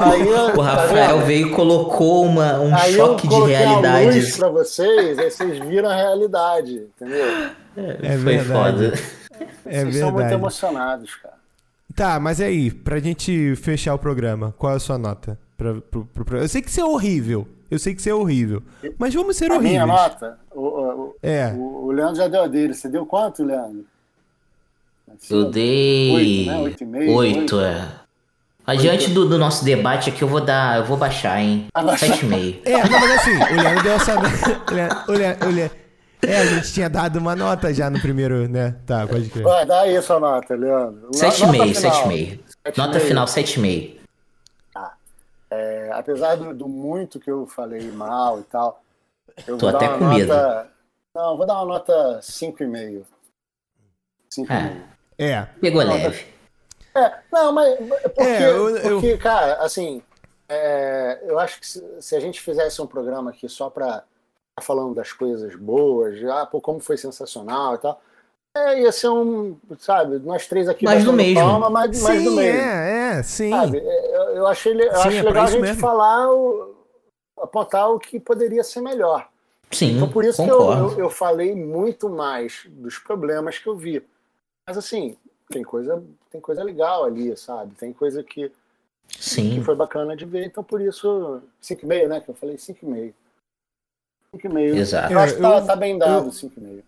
Aí, O tá Rafael veio e colocou uma, um Aí choque eu de coloquei a realidade. luz pra vocês, aí vocês viram a realidade, entendeu? É Foi verdade. foda. É vocês são muito verdade. emocionados, cara. Tá, mas aí, pra gente fechar o programa, qual é a sua nota? Pra, pro, pro- pro- Eu sei que você é horrível. Eu sei que você é horrível. Mas vamos ser A horríveis. minha nota, o, o, É. o, o Leandro já deu a dele. Você deu quanto, Leandro? Eu dei. Oito, né? Oito e meio, Oito, oito. é. Adiante do, do nosso debate aqui, eu vou dar. Eu vou baixar, hein? Sete e meio. É, não, mas assim, o Leandro deu essa nota. O Leandro, o Leandro- o Leandro- É, a gente tinha dado uma nota já no primeiro, né? Tá, pode crer. Vai, dá aí a sua nota, Leandro. Sete e Nota meio, final. sete e meio. Nota final, sete e meio. É, apesar do, do muito que eu falei mal e tal, eu Tô vou até dar com uma medo. nota. Não, vou dar uma nota 5,5. 5,5. É. É. Pegou leve. É, não, mas porque, É, eu- eu- porque cara, assim, é, eu acho que se, se a gente fizesse um programa aqui só pra ficar falando das coisas boas, ah, pô, como foi sensacional e tal, é, ia ser um, sabe, nós três aqui Mais do mesmo. palma, mais, mais do Sim, mesmo. é, é, sim. Sabe? É, Eu, achei, eu Sim, acho é legal a gente mesmo. falar, o, apontar o que poderia ser melhor. Sim, Então por isso que eu, concordo. eu, eu falei muito mais dos problemas que eu vi. Mas assim, tem coisa, tem coisa legal ali, sabe? Tem coisa que, que Sim. foi bacana de ver. Então por isso, 5,5, né? Que eu falei 5,5. 5,5. Exato. Eu acho que tá, Eu- tá bem dado eu- 5,5.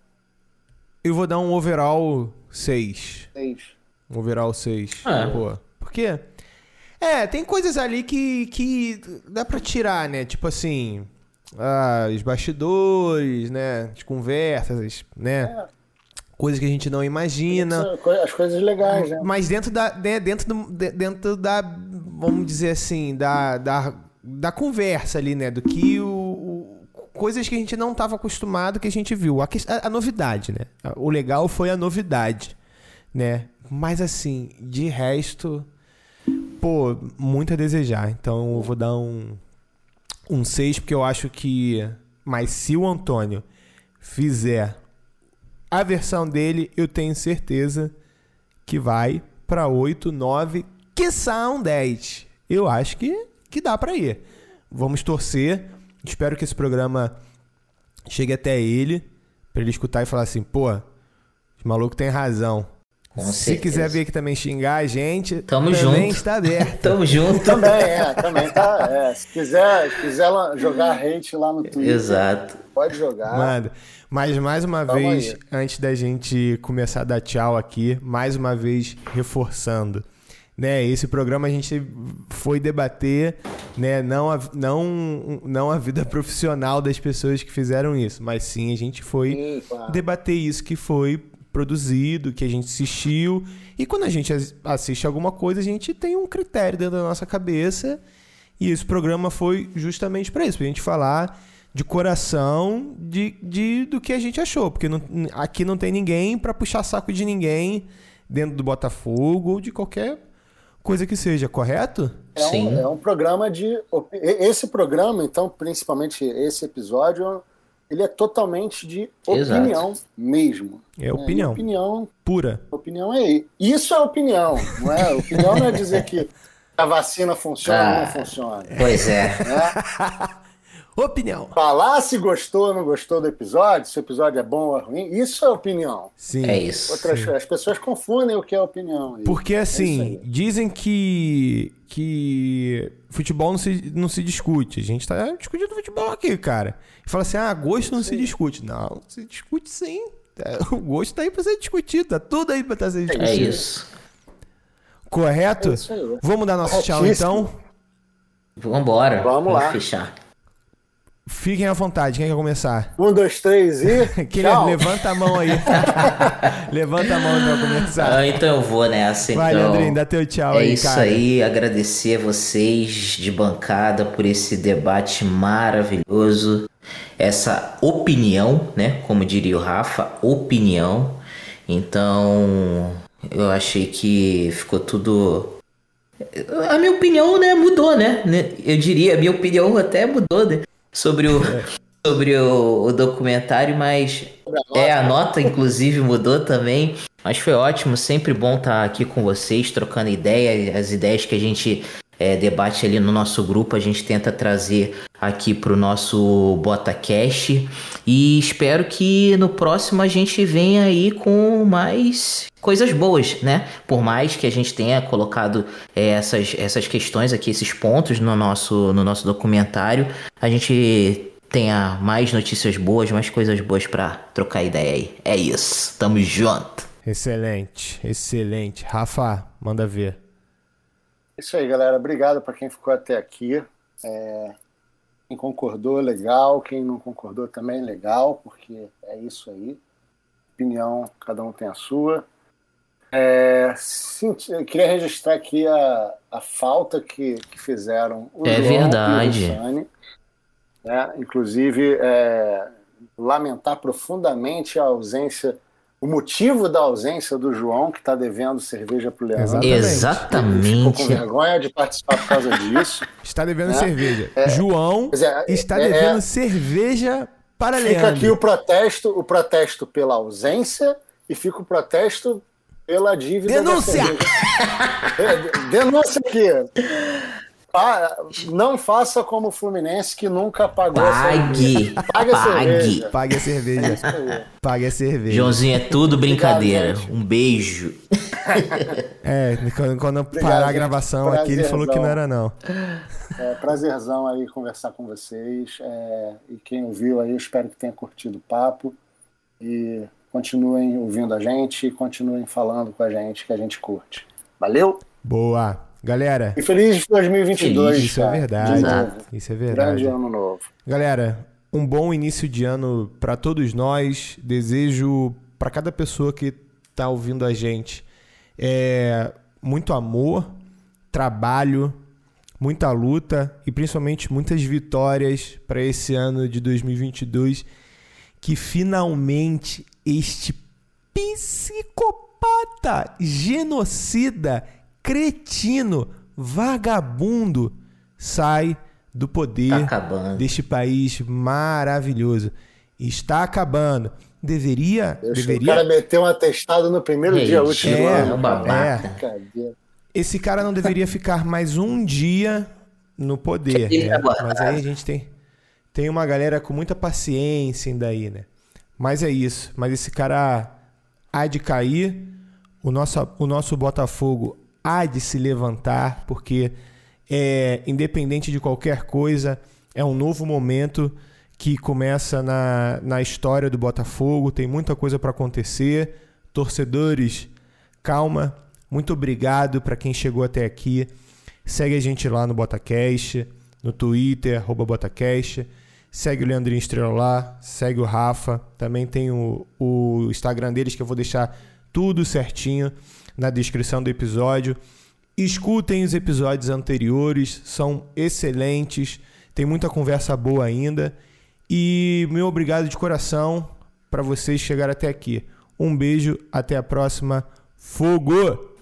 Eu vou dar um overall 6. 6. Um overall 6. É. Pô. Por quê? É, tem coisas ali que, que dá pra tirar, né? Tipo assim, ah, os bastidores, né? As conversas, né? É. Coisas que a gente não imagina. As coisas legais, né? Mas dentro da, né, dentro, do, de- dentro da, vamos dizer assim, da, da, da conversa ali, né? Do que o, o- coisas que a gente não estava acostumado, que a gente viu. A, a- a novidade, né? O legal foi a novidade, né? Mas assim, de resto, pô, muito a desejar. Então eu vou dar um um 6 porque eu acho que mas se o Antônio fizer a versão dele, eu tenho certeza que vai pra 8, 9, quiçá um 10. Eu acho que, que dá pra ir. Vamos torcer. Espero que esse programa chegue até ele, pra ele escutar e falar assim, pô, os malucos têm razão. Com Se certeza. quiser vir aqui também xingar a gente, Tamo também junto. está aberto. Tamo junto. Também, é, também tá. é. se quiser, se quiser jogar hate lá no Twitter, Exato. pode jogar. Manda. Mas mais uma Tamo vez, aí. antes da gente começar a dar tchau aqui, mais uma vez reforçando. Né, esse programa a gente foi debater né, não, a, não, não a vida profissional das pessoas que fizeram isso, mas sim a gente foi Sim, claro. debater isso que foi produzido, que a gente assistiu. E quando a gente as- assiste alguma coisa, a gente tem um critério dentro da nossa cabeça. E esse programa foi justamente para isso, pra gente falar de coração de, de, do que a gente achou. Porque não- aqui não tem ninguém para puxar saco de ninguém dentro do Botafogo ou de qualquer coisa que seja, correto? É Sim. um, é um programa de. Esse programa, então, principalmente esse episódio, ele é totalmente de Exato. opinião mesmo. É opinião. E opinião, Pura. opinião é isso é opinião, não é? Opinião não é dizer que a vacina funciona ou Ah. não funciona. Pois é. Né? Opinião. Falar se gostou ou não gostou do episódio, se o episódio é bom ou ruim, isso é opinião. Sim. É isso. Outras, Sim. as pessoas confundem o que é opinião. Porque É assim, aí. dizem que que futebol não se, não se discute. A gente tá discutindo futebol aqui, cara. E fala assim: "Ah, gosto não se discute". Não, se discute sim. É, O gosto tá aí pra ser discutido, tá tudo aí pra estar sendo discutido. É isso. Correto? É isso aí. Vamos dar nosso tchau Corretíssimo. então. Vambora. Vamos lá. fechar. Fiquem à vontade, quem quer começar? Um, dois, três e. Quem Tchau. levanta a mão aí. levanta a mão pra começar. Ah, então eu vou nessa. Vai, então. Leandrinho, dá teu tchau É aí, isso cara. aí, agradecer a vocês de bancada por esse debate maravilhoso, essa opinião, né? Como diria o Rafa, opinião. Então, eu achei que ficou tudo. A minha opinião, né, mudou, né? Eu diria, a minha opinião até mudou, né? Sobre o, sobre o, o documentário, mas é, a nota, inclusive, mudou também. Mas foi ótimo, sempre bom estar aqui com vocês, trocando ideia, as ideias que a gente é, debate ali no nosso grupo, a gente tenta trazer aqui pro nosso BotaCast. E espero que no próximo a gente venha aí com mais coisas boas, né? Por mais que a gente tenha colocado é, essas, essas questões aqui, esses pontos no nosso, no nosso documentário, a gente tenha mais notícias boas, mais coisas boas pra trocar ideia aí. É isso, tamo junto. Excelente, excelente. Rafa, manda ver. Isso aí, galera. Obrigado para quem ficou até aqui. É, Quem concordou, legal. Quem não concordou também, legal, porque é isso aí. Opinião, cada um tem a sua. É, sim, eu queria registrar aqui a, a falta que, que fizeram o É João verdade. e o Sani. né? Inclusive, é, lamentar profundamente a ausência, o motivo da ausência do João, que está devendo cerveja para o Leandro. Exatamente. Ficou com vergonha de participar por causa disso. Está devendo É. cerveja. João Pois é, está é- devendo é- cerveja para Fica Leandro. aqui o protesto, o protesto pela ausência e fica o protesto pela dívida. da Denúncia! É, Denúncia aqui. Pa- Não faça como o Fluminense que nunca pagou a cerveja. Pague. Pague a Pague. cerveja. Pague a cerveja. Pague a cerveja. Joãozinho, é tudo brincadeira. gente. Um beijo. É, quando, quando eu Obrigado, parar a gravação aqui, ele falou que não era não. É prazerzão aí conversar com vocês. é, e quem ouviu aí, eu espero que tenha curtido o papo. E continuem ouvindo a gente e continuem falando com a gente que a gente curte. Valeu? Boa. Galera, E feliz 2022. isso é cara, verdade. de novo. Isso é Grande verdade. ano novo. Galera, um bom início de ano para todos nós. Desejo para cada pessoa que tá ouvindo a gente é, muito amor, trabalho, muita luta e principalmente muitas vitórias para esse ano de 2022 que finalmente este psicopata, genocida, cretino, vagabundo sai do poder Tá deste país maravilhoso. Está acabando. Deveria, O deveria. cara meteu um atestado no primeiro dia Gente, útil do é, ano. é? Esse cara não deveria ficar mais um dia no poder. Né? Mas aí a gente tem, tem uma galera com muita paciência ainda aí, né? Mas é isso. Mas esse cara há de cair. O nosso, o nosso Botafogo há de se levantar, porque é, independente de qualquer coisa, é um novo momento que começa na, na história do Botafogo. Tem muita coisa para acontecer. Torcedores, calma. Muito obrigado para quem chegou até aqui. Segue a gente lá no Botacast, no Twitter, arroba Botacast. Segue o Leandrinho Estrela lá, segue o Rafa. Também tem o, o Instagram deles que eu vou deixar tudo certinho na descrição do episódio. Escutem os episódios anteriores, são excelentes. Tem muita conversa boa ainda. E meu obrigado de coração para vocês chegarem até aqui. Um beijo, até a próxima. Fogo!